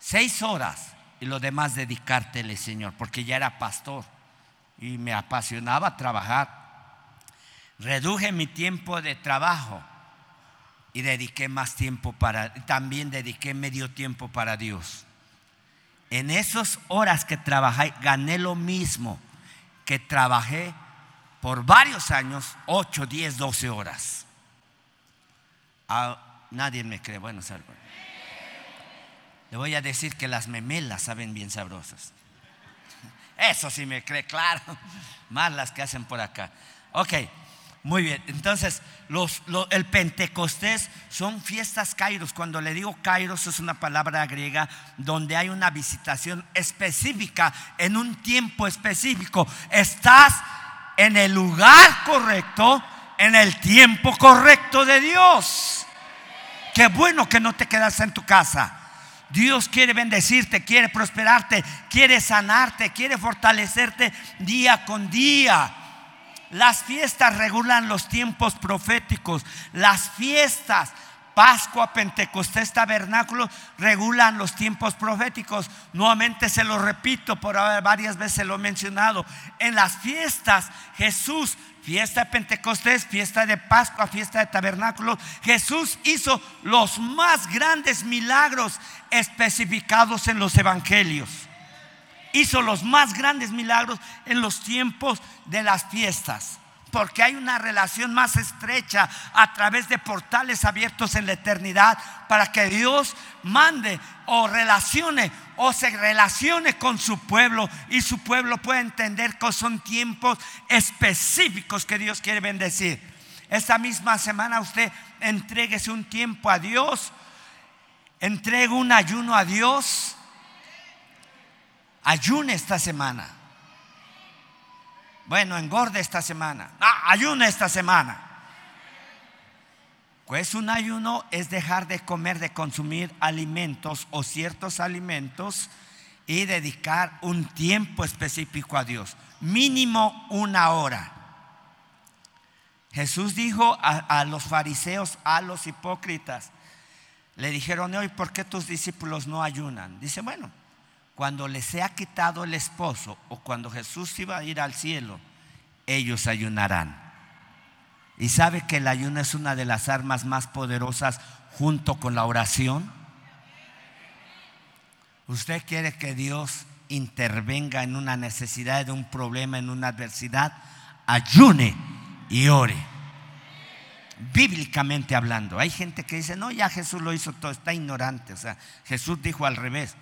A: seis horas y lo demás dedicártele, Señor, porque ya era pastor y me apasionaba trabajar. Reduje mi tiempo de trabajo y dediqué más tiempo para, también dediqué medio tiempo para Dios. En esas horas que trabajé, gané lo mismo que trabajé por varios años, 8, 10, 12 horas. Ah, nadie me cree, bueno, salvo. Le voy a decir que las memelas saben bien sabrosas. Eso sí me cree, claro. Más las que hacen por acá. Ok, muy bien. Entonces, el Pentecostés son fiestas Kairos. Cuando le digo Kairos es una palabra griega donde hay una visitación específica en un tiempo específico. Estás en el lugar correcto, en el tiempo correcto de Dios. Qué bueno que no te quedas en tu casa. Dios quiere bendecirte, quiere prosperarte, quiere sanarte, quiere fortalecerte día con día. Las fiestas regulan los tiempos proféticos. Las fiestas, Pascua, Pentecostés, Tabernáculo, regulan los tiempos proféticos. Nuevamente se lo repito, por varias veces lo he mencionado. En las fiestas Jesús fiesta de Pentecostés, fiesta de Pascua, fiesta de Tabernáculo, Jesús hizo los más grandes milagros especificados en los evangelios. Hizo los más grandes milagros en los tiempos de las fiestas porque hay una relación más estrecha a través de portales abiertos en la eternidad para que Dios mande o relacione o se relacione con su pueblo y su pueblo pueda entender que son tiempos específicos que Dios quiere bendecir. Esta misma semana usted entreguese un tiempo a Dios, entregue un ayuno a Dios, ayune esta semana bueno, engorde esta semana. Ah, ayuna esta semana. Pues un ayuno es dejar de comer, de consumir alimentos o ciertos alimentos y dedicar un tiempo específico a Dios. Mínimo una hora. Jesús dijo a, los fariseos, a los hipócritas, le dijeron, hoy, ¿por qué tus discípulos no ayunan? Dice, bueno, cuando les sea quitado el esposo o cuando Jesús iba a ir al cielo, ellos ayunarán. ¿Y sabe que el ayuno es una de las armas más poderosas junto con la oración? ¿Usted quiere que Dios intervenga en una necesidad, de un problema, en una adversidad? Ayune y ore. Bíblicamente hablando, hay gente que dice, no, ya Jesús lo hizo todo, está ignorante. O sea, Jesús dijo al revés.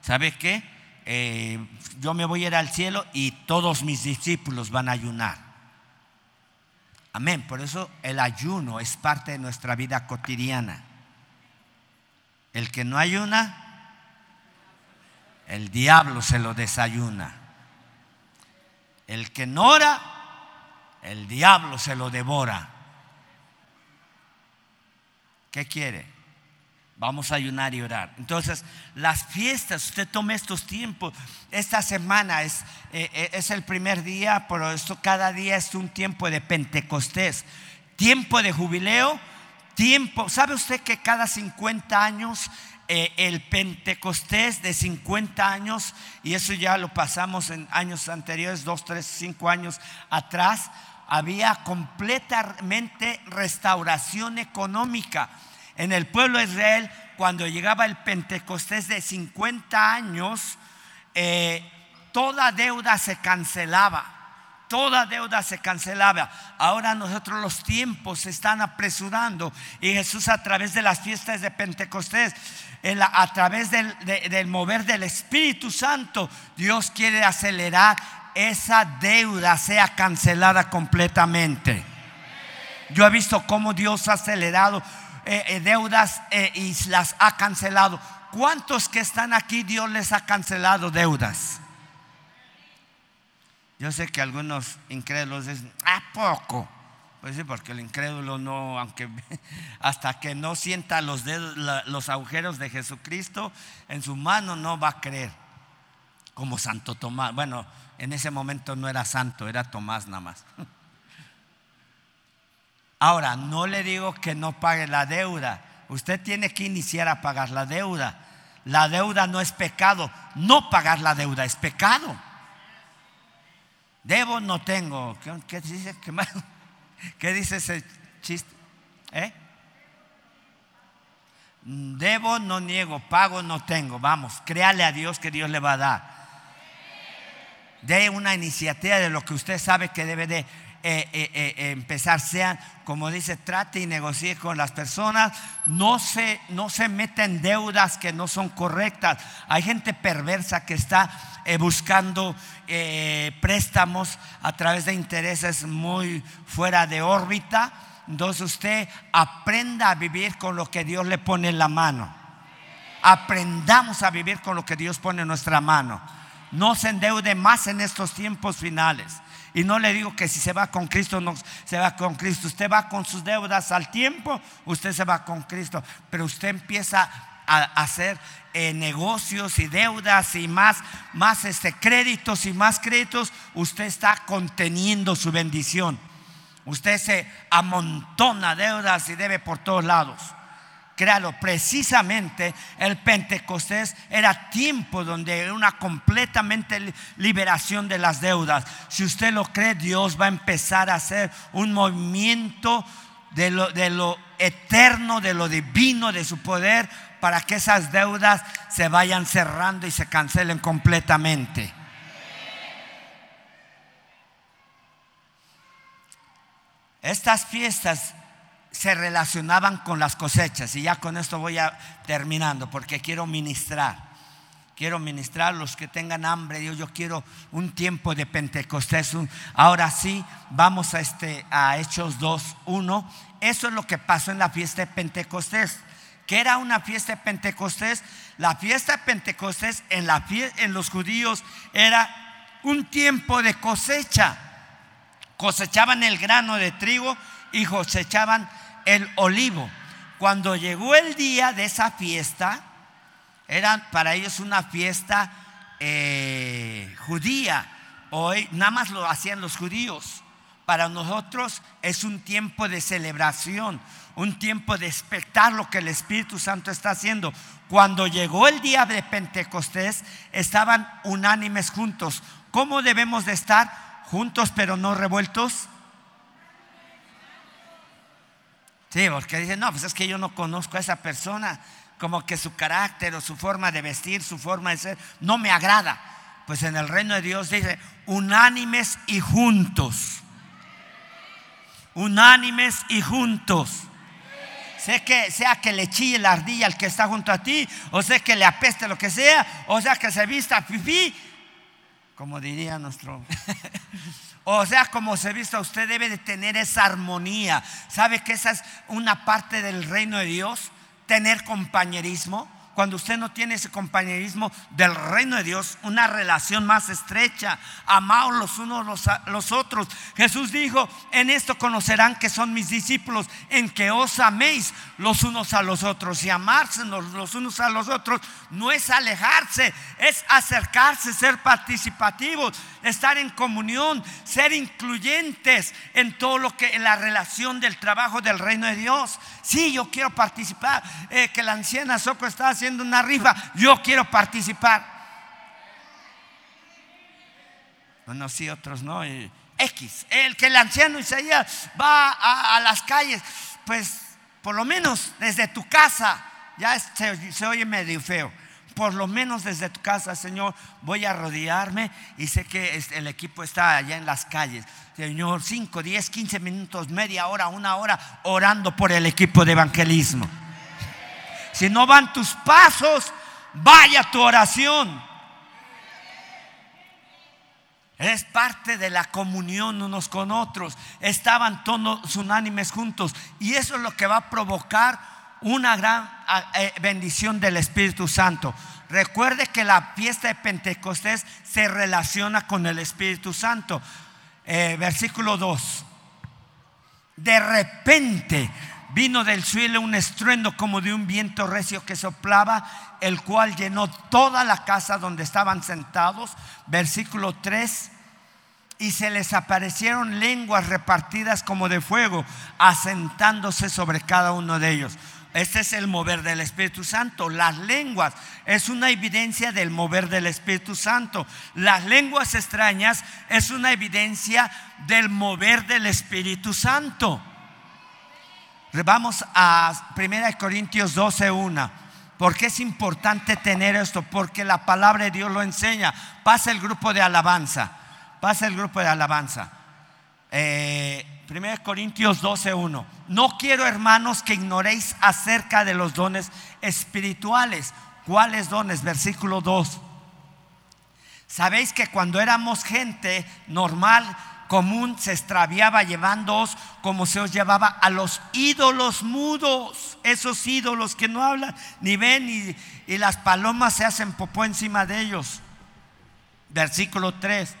A: ¿Sabe qué? Eh, yo me voy a ir al cielo y todos mis discípulos van a ayunar. Amén. Por eso el ayuno es parte de nuestra vida cotidiana. El que no ayuna, el diablo se lo desayuna. El que no ora, el diablo se lo devora. ¿Qué quiere? Vamos a ayunar y orar. Entonces, las fiestas, usted tome estos tiempos. Esta semana es, eh, eh, es el primer día, pero esto cada día es un tiempo de Pentecostés, tiempo de jubileo, tiempo. ¿Sabe usted que cada 50 años eh, el Pentecostés de 50 años, y eso ya lo pasamos en años anteriores, 2, 3, 5 años atrás, había completamente restauración económica en el pueblo de Israel, cuando llegaba el Pentecostés de 50 años, eh, toda deuda se cancelaba. Toda deuda se cancelaba. Ahora nosotros los tiempos se están apresurando y Jesús a través de las fiestas de Pentecostés, a través del, del mover del Espíritu Santo, Dios quiere acelerar esa deuda sea cancelada completamente. Yo he visto cómo Dios ha acelerado eh, eh, deudas eh, y las ha cancelado. ¿Cuántos que están aquí Dios les ha cancelado deudas? Yo sé que algunos incrédulos dicen, ¿a poco? Pues sí, porque el incrédulo no, aunque hasta que no sienta los, dedos, los agujeros de Jesucristo en su mano, no va a creer. Como Santo Tomás. Bueno, en ese momento no era santo, era Tomás nada más. Ahora, no le digo que no pague la deuda. Usted tiene que iniciar a pagar la deuda. La deuda no es pecado. No pagar la deuda es pecado. Debo, no tengo. ¿Qué, dice? ¿Qué, dice ese chiste? ¿Eh? Debo, no niego. Pago, no tengo. Vamos, créale a Dios que Dios le va a dar. De una iniciativa de lo que usted sabe que debe de eh, eh, eh, empezar, sean, como dice, trate y negocie con las personas, no se, no se meta en deudas que no son correctas. Hay gente perversa que está buscando préstamos a través de intereses muy fuera de órbita. Entonces usted aprenda a vivir con lo que Dios le pone en la mano. Aprendamos a vivir con lo que Dios pone en nuestra mano. No se endeude más en estos tiempos finales. Y no le digo que si se va con Cristo, no se va con Cristo. Usted va con sus deudas al tiempo, usted se va con Cristo. Pero usted empieza a hacer eh, negocios y deudas y más, más este, créditos y más créditos. Usted está conteniendo su bendición. Usted se amontona deudas y debe por todos lados. Créalo, precisamente el Pentecostés era tiempo donde era una completamente liberación de las deudas. Si usted lo cree, Dios va a empezar a hacer un movimiento de lo, de lo eterno, de lo divino, de su poder, para que esas deudas se vayan cerrando y se cancelen completamente. Estas fiestas se relacionaban con las cosechas. Y ya con esto voy a terminando porque quiero ministrar. Quiero ministrar los que tengan hambre. Dios, yo quiero un tiempo de Pentecostés. ahora sí, vamos a, este, a Hechos 2, 1. Eso es lo que pasó en la fiesta de Pentecostés. que era una fiesta de Pentecostés? La fiesta de Pentecostés en, la, en los judíos era un tiempo de cosecha. Cosechaban el grano de trigo y cosechaban el olivo. Cuando llegó el día de esa fiesta, era para ellos una fiesta eh, judía. Hoy nada más lo hacían los judíos. Para nosotros es un tiempo de celebración, un tiempo de expectar lo que el Espíritu Santo está haciendo. Cuando llegó el día de Pentecostés, estaban unánimes juntos. ¿Cómo debemos de estar? Juntos pero no revueltos. Sí, porque dicen, no, pues es que yo no conozco a esa persona, como que su carácter o su forma de vestir, su forma de ser, no me agrada. Pues en el reino de Dios dice, unánimes y juntos. Unánimes y juntos. Sé que sea que le chille la ardilla al que está junto a ti, o sea que le apeste lo que sea, o sea que se vista fifí, como diría nuestro O sea, como se visto, usted debe de tener esa armonía. ¿Sabe que esa es una parte del reino de Dios? Tener compañerismo. Cuando usted no tiene ese compañerismo del reino de Dios, una relación más estrecha, amados los unos los, los otros. Jesús dijo, en esto conocerán que son mis discípulos, en que os améis los unos a los otros. Y amarse los unos a los otros no es alejarse, es acercarse, ser participativos, estar en comunión, ser incluyentes en todo lo que, en la relación del trabajo del reino de Dios. Sí, yo quiero participar, eh, que la anciana Soco está haciendo haciendo una rifa, yo quiero participar. Bueno, sí, otros no. X, el que el anciano Isaías va a, las calles, pues por lo menos desde tu casa, ya se, se oye medio feo por lo menos desde tu casa, Señor, voy a rodearme y sé que el equipo está allá en las calles. Señor, 5, 10, 15 minutos, media hora, una hora, orando por el equipo de evangelismo. Si no van tus pasos, vaya tu oración. Es parte de la comunión unos con otros. Estaban todos unánimes juntos. Y eso es lo que va a provocar una gran eh, bendición del Espíritu Santo. Recuerde que la fiesta de Pentecostés se relaciona con el Espíritu Santo. Eh, versículo 2. De repente Vino del cielo un estruendo como de un viento recio que soplaba, el cual llenó toda la casa donde estaban sentados. Versículo 3. Y se les aparecieron lenguas repartidas como de fuego, asentándose sobre cada uno de ellos. Este es el mover del Espíritu Santo. Las lenguas es una evidencia del mover del Espíritu Santo. Las lenguas extrañas es una evidencia del mover del Espíritu Santo. Vamos a 1 Corintios 12, 1. ¿Por qué es importante tener esto? Porque la palabra de Dios lo enseña. Pasa el grupo de alabanza. Pasa el grupo de alabanza. Eh, 1 Corintios 12, 1. No quiero, hermanos, que ignoréis acerca de los dones espirituales. ¿Cuáles dones? Versículo 2. Sabéis que cuando éramos gente normal, común se extraviaba llevándoos como se os llevaba a los ídolos mudos, esos ídolos que no hablan ni ven y, y las palomas se hacen popó encima de ellos. Versículo 3.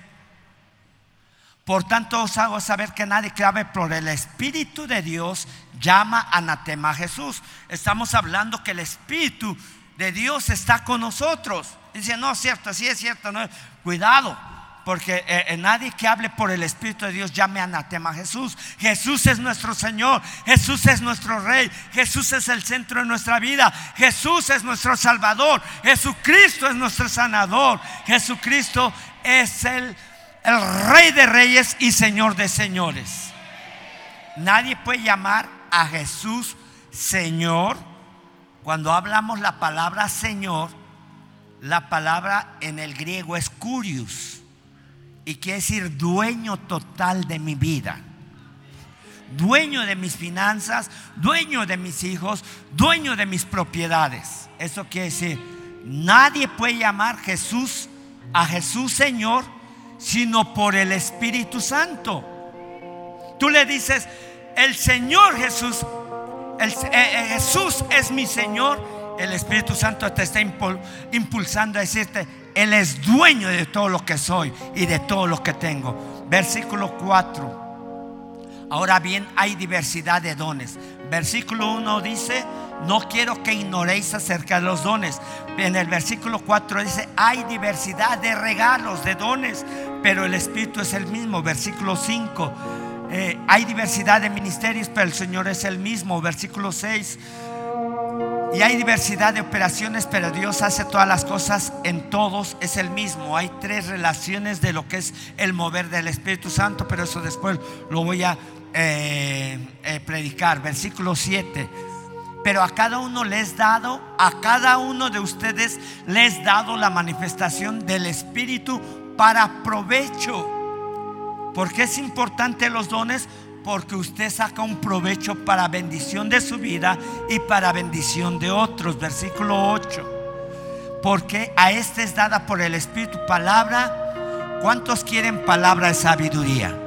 A: Por tanto os hago saber que nadie clave por el Espíritu de Dios llama anatema a Jesús. Estamos hablando que el Espíritu de Dios está con nosotros. Dice, no es cierto, sí es cierto, no. Cuidado, porque eh, eh, nadie que hable por el Espíritu de Dios llame anatema a Jesús. Jesús es nuestro Señor, Jesús es nuestro Rey, Jesús es el centro de nuestra vida, Jesús es nuestro Salvador, Jesucristo es nuestro sanador, Jesucristo es el, el Rey de Reyes y Señor de Señores. Nadie puede llamar a Jesús Señor. Cuando hablamos la palabra Señor, la palabra en el griego es curios y quiere decir dueño total de mi vida. Dueño de mis finanzas, dueño de mis hijos, dueño de mis propiedades. Eso quiere decir, nadie puede llamar Jesús a Jesús Señor sino por el Espíritu Santo. Tú le dices, el Señor Jesús, eh, eh, Jesús es mi Señor. El Espíritu Santo te está impulsando a decirte, él es dueño de todo lo que soy y de todo lo que tengo. Versículo 4. Ahora bien, hay diversidad de dones. Versículo 1 dice, no quiero que ignoréis acerca de los dones. En el versículo 4 dice, hay diversidad de regalos, de dones, pero el Espíritu es el mismo. Versículo 5, eh, hay diversidad de ministerios, pero el Señor es el mismo. Versículo 6, y hay diversidad de operaciones, pero Dios hace todas las cosas en todos, es el mismo. Hay tres relaciones de lo que es el mover del Espíritu Santo, pero eso después lo voy a eh, eh, predicar. Versículo 7. Pero a cada uno les dado, a cada uno de ustedes les dado la manifestación del Espíritu para provecho. porque es importante los dones? Porque usted saca un provecho para bendición de su vida y para bendición de otros. Versículo 8. Porque a este es dada por el Espíritu palabra. ¿Cuántos quieren palabra de sabiduría?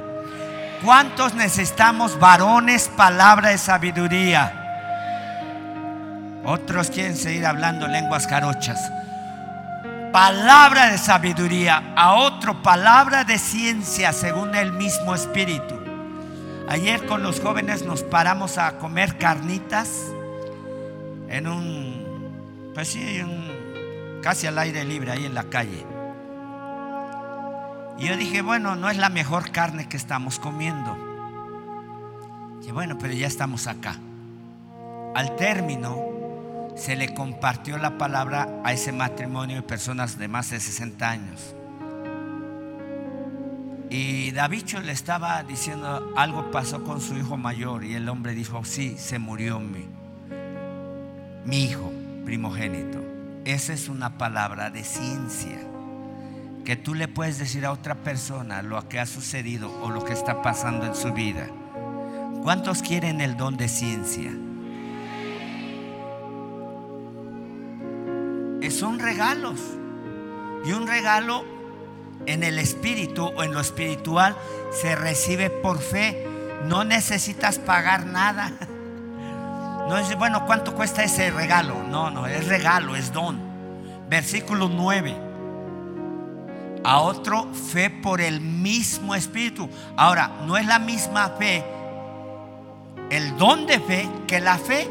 A: ¿Cuántos necesitamos varones palabra de sabiduría? Otros quieren seguir hablando lenguas jarochas. Palabra de sabiduría, a otro palabra de ciencia según el mismo espíritu. Ayer con los jóvenes nos paramos a comer carnitas en un, pues sí, casi al aire libre ahí en la calle. Y yo dije, bueno, no es la mejor carne que estamos comiendo. Y bueno, pero ya estamos acá. Al término, se le compartió la palabra a ese matrimonio de personas de más de 60 años. Y Davicho le estaba diciendo, algo pasó con su hijo mayor. Y el hombre dijo, sí, se murió mi, mi hijo primogénito. Esa es una palabra de ciencia que tú le puedes decir a otra persona lo que ha sucedido o lo que está pasando en su vida. ¿Cuántos quieren el don de ciencia? Son regalos. Y un regalo en el espíritu o en lo espiritual se recibe por fe. No necesitas pagar nada. No es, bueno, ¿cuánto cuesta ese regalo? No, no, es regalo, es don. Versículo 9 a otro fe por el mismo espíritu. Ahora, no es la misma fe, el don de fe que la fe.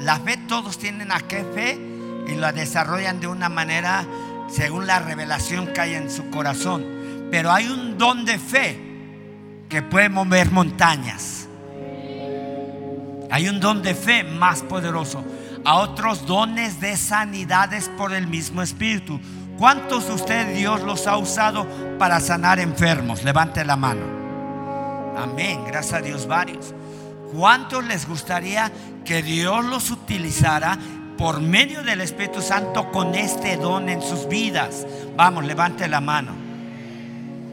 A: La fe todos tienen a qué fe y la desarrollan de una manera según la revelación que hay en su corazón. Pero hay un don de fe que puede mover montañas. Hay un don de fe más poderoso. A otros dones de sanidades por el mismo espíritu ¿Cuántos de ustedes Dios los ha usado para sanar enfermos? Levante la mano. Amén, gracias a Dios varios. ¿Cuántos les gustaría que Dios los utilizara por medio del Espíritu Santo con este don en sus vidas? Vamos, levante la mano.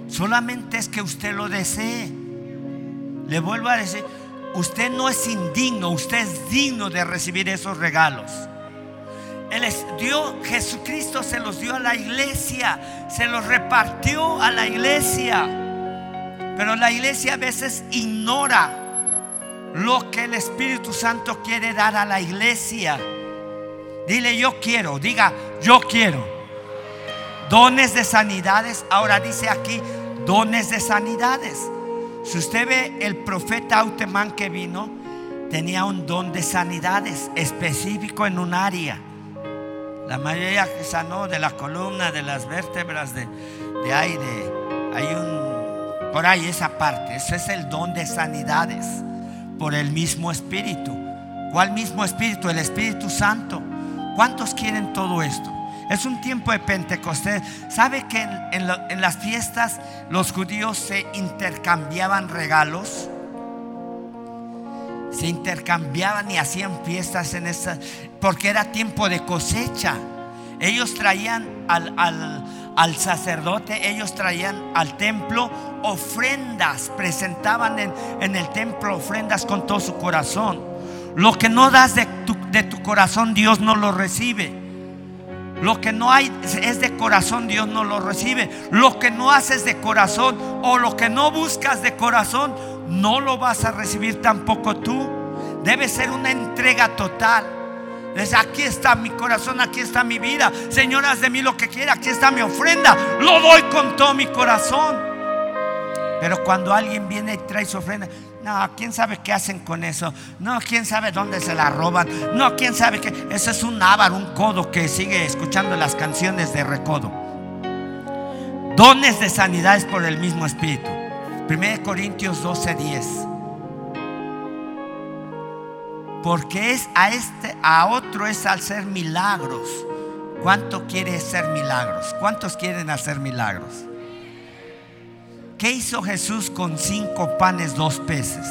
A: Solamente es que usted lo desee. Le vuelvo a decir, usted no es indigno, usted es digno de recibir esos regalos. Él dio, Jesucristo se los dio a la iglesia, se los repartió a la iglesia. Pero la iglesia a veces ignora lo que el Espíritu Santo quiere dar a la iglesia. Dile yo quiero, diga yo quiero. Dones de sanidades, ahora dice aquí dones de sanidades. Si usted ve el profeta Autemán que vino, tenía un don de sanidades específico en un área. La mayoría que sanó de la columna, de las vértebras, de, de. Hay un, por ahí esa parte. Ese es el don de sanidades por el mismo Espíritu. ¿Cuál mismo Espíritu? El Espíritu Santo. ¿Cuántos quieren todo esto? Es un tiempo de Pentecostés. ¿Sabe que en, las fiestas los judíos se intercambiaban regalos? Se intercambiaban y hacían fiestas en esa, porque era tiempo de cosecha. Ellos traían al, sacerdote, ellos traían al templo ofrendas, presentaban en, en, el templo ofrendas con todo su corazón. Lo que no das de tu, corazón, Dios no lo recibe. Lo que no hay es de corazón, Dios no lo recibe. Lo que no haces de corazón o lo que no buscas de corazón, no lo vas a recibir tampoco tú. Debe ser una entrega total aquí está mi corazón, aquí está mi vida. Señor, haz de mí lo que quiera, aquí está mi ofrenda. Lo doy con todo mi corazón. Pero cuando alguien viene y trae su ofrenda, no, quién sabe qué hacen con eso. No, quién sabe dónde se la roban. No, quién sabe qué. Eso es un ávaro, un codo que sigue escuchando las canciones de recodo. Dones de sanidades por el mismo espíritu. 1 Corintios 12, 10. Porque es a este, a otro es hacer milagros. ¿Cuánto quiere hacer milagros? ¿Cuántos quieren hacer milagros? ¿Qué hizo Jesús con cinco panes, dos peces?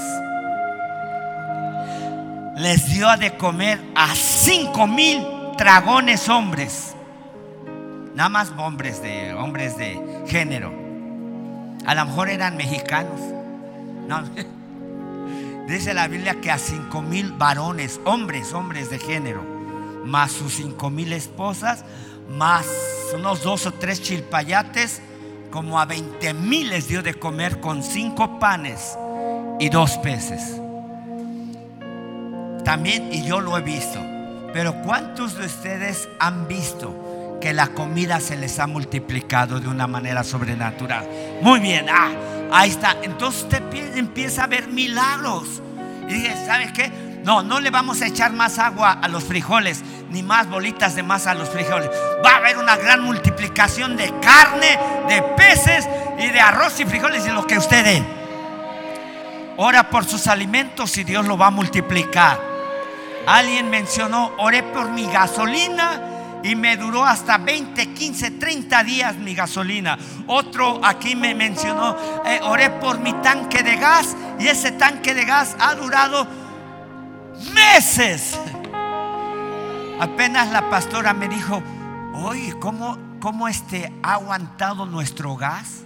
A: Les dio de comer a cinco mil dragones hombres. Nada más hombres de hombres de género. A lo mejor eran mexicanos. No. Dice la Biblia que a cinco mil varones, hombres, hombres de género, más sus cinco mil esposas, más unos dos o tres chilpayates, como a veinte mil les dio de comer con cinco panes y dos peces. También, y yo lo he visto, Pero ¿cuántos de ustedes han visto que la comida se les ha multiplicado de una manera sobrenatural? Muy bien, ah, ahí está. Entonces usted empieza a ver milagros. Y dije, ¿sabes qué? No, no le vamos a echar más agua a los frijoles, ni más bolitas de masa a los frijoles. Va a haber una gran multiplicación de carne, de peces y de arroz y frijoles y lo que usted dé. Ora por sus alimentos y Dios lo va a multiplicar. Alguien mencionó, oré por mi gasolina y me duró hasta 20, 15, 30 días mi gasolina. Otro aquí me mencionó, eh, oré por mi tanque de gas y ese tanque de gas ha durado meses. Apenas la pastora me dijo, oye, ¿cómo, cómo este ha aguantado nuestro gas?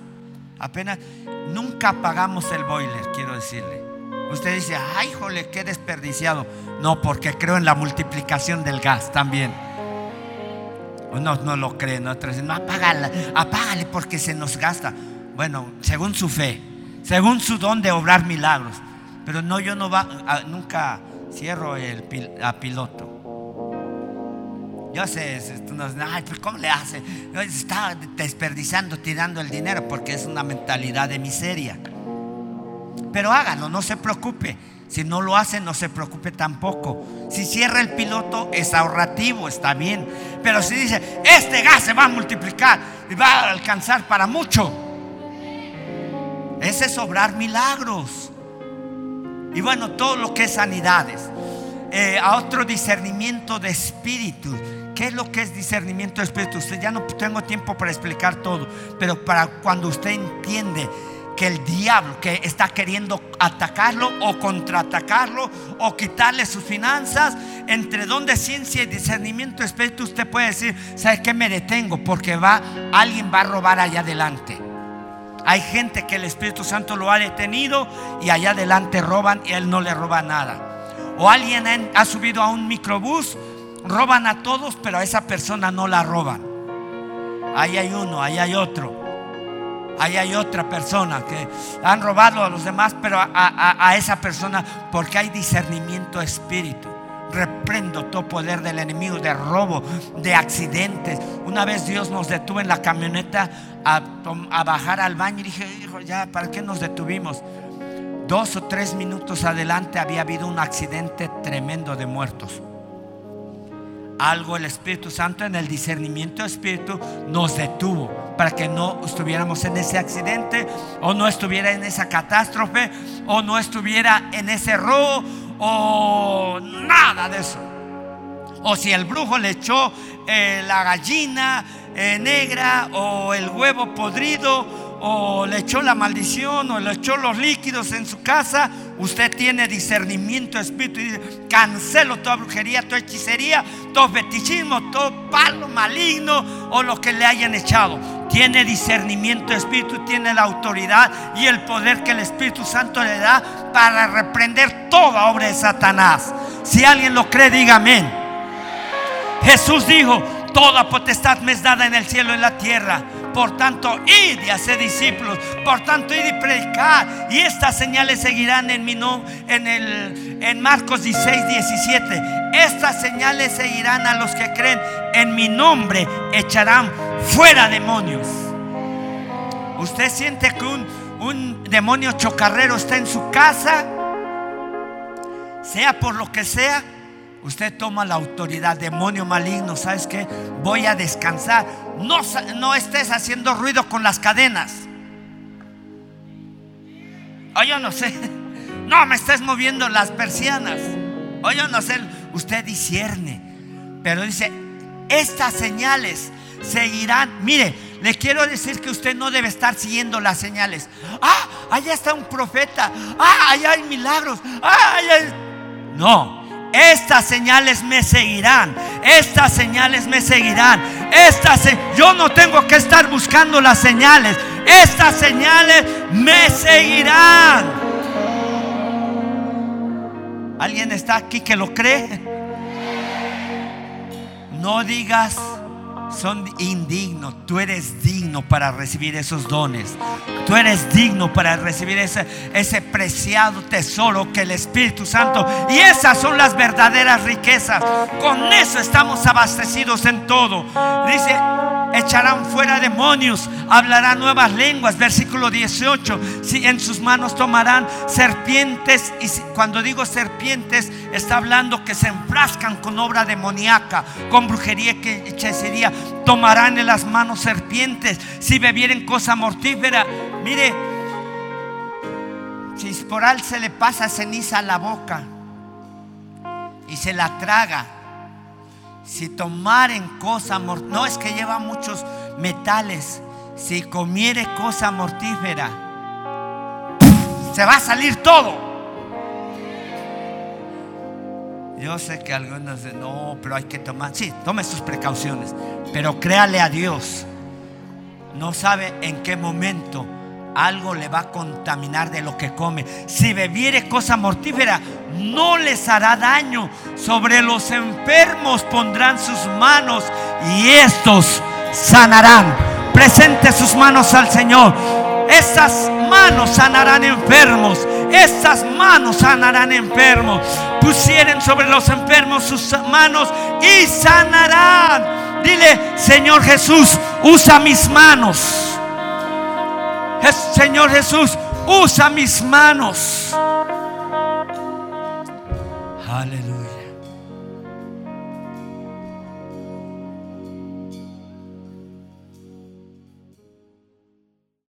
A: Apenas, nunca apagamos el boiler, quiero decirle. Usted dice, ay, jole, qué desperdiciado. No, porque creo en la multiplicación del gas también. Unos no lo creen, otros dicen, no, apágala, apágale porque se nos gasta. Bueno, según su fe, según su don de obrar milagros. Pero no, yo no va, nunca cierro el a piloto. Yo sé, ay, ¿cómo le hace? Está desperdiciando, tirando el dinero porque es una mentalidad de miseria. Pero hágalo, no se preocupe. Si no lo hace, no se preocupe tampoco. Si cierra el piloto, es ahorrativo, está bien. Pero si dice, este gas se va a multiplicar y va a alcanzar para mucho, ese es obrar milagros. Y bueno, todo lo que es sanidades. Eh, a otro discernimiento de espíritu. ¿Qué es lo que es discernimiento de espíritu? Usted ya no tengo tiempo para explicar todo, pero para cuando usted entiende que el diablo que está queriendo atacarlo o contraatacarlo o quitarle sus finanzas, entre donde ciencia y discernimiento espíritu, usted puede decir, ¿sabe qué me detengo? Porque va, alguien va a robar allá adelante. Hay gente que el Espíritu Santo lo ha detenido y allá adelante roban y él no le roba nada. O alguien ha subido a un microbús, roban a todos, pero a esa persona no la roban. Ahí hay uno, ahí hay otro. Ahí hay otra persona que han robado a los demás, pero a, esa persona porque hay discernimiento espíritu. Reprendo todo poder del enemigo, de robo, de accidentes. Una vez Dios nos detuvo en la camioneta a, a bajar al baño y dije, hijo, ya, ¿para qué nos detuvimos? Dos o tres minutos adelante había habido un accidente tremendo de muertos algo el Espíritu Santo en el discernimiento del Espíritu nos detuvo para que no estuviéramos en ese accidente o no estuviera en esa catástrofe o no estuviera en ese robo o nada de eso. O si el brujo le echó eh, la gallina eh, negra o el huevo podrido o le echó la maldición o le echó los líquidos en su casa, usted tiene discernimiento espíritu y dice, cancelo toda brujería, toda hechicería, todo fetichismo, todo palo maligno o lo que le hayan echado. Tiene discernimiento espíritu, tiene la autoridad y el poder que el Espíritu Santo le da para reprender toda obra de Satanás. Si alguien lo cree, diga amén. Jesús dijo, toda potestad me es dada en el cielo y en la tierra. Por tanto, id y hacer discípulos. Por tanto, id y predicar. Y estas señales seguirán en mi nombre, en, en Marcos 16, 17. Estas señales seguirán a los que creen en mi nombre. Echarán fuera demonios. ¿Usted siente que un, un demonio chocarrero está en su casa? Sea por lo que sea Usted toma la autoridad, demonio maligno, ¿sabes qué? Voy a descansar. No, no estés haciendo ruido con las cadenas. O yo no sé. No me estés moviendo las persianas. O yo no sé. Usted discierne. Pero dice, estas señales seguirán. Mire, le quiero decir que usted no debe estar siguiendo las señales. Ah, allá está un profeta. Ah, allá hay milagros. Ah, allá hay... No, estas señales me seguirán. Estas señales me seguirán. Estas yo no tengo que estar buscando las señales. Estas señales me seguirán. ¿Alguien está aquí que lo cree? No digas son indignos. Tú eres digno para recibir esos dones. Tú eres digno para recibir ese, ese preciado tesoro que el Espíritu Santo. Y esas son las verdaderas riquezas. Con eso estamos abastecidos en todo. Dice, echarán fuera demonios, hablarán nuevas lenguas. Versículo 18. Si en sus manos tomarán serpientes. Y cuando digo serpientes, está hablando que se enfrascan con obra demoníaca, con brujería que hechicería. Tomarán en las manos serpientes. Si bebieren cosa mortífera, mire, si por al se le pasa ceniza a la boca y se la traga si tomaren cosa mortífera, no es que lleva muchos metales, si comiere cosa mortífera, se va a salir todo. Yo sé que algunos dicen, no, pero hay que tomar, sí, tome sus precauciones, pero créale a Dios. No sabe en qué momento algo le va a contaminar de lo que come. Si bebiere cosa mortífera, no les hará daño. Sobre los enfermos pondrán sus manos y estos sanarán. Presente sus manos al Señor. Esas manos sanarán enfermos. Esas manos sanarán enfermos. Pusieren sobre los enfermos sus manos y sanarán. Dile, Señor Jesús, usa mis manos Señor Jesús, usa mis manos. Aleluya.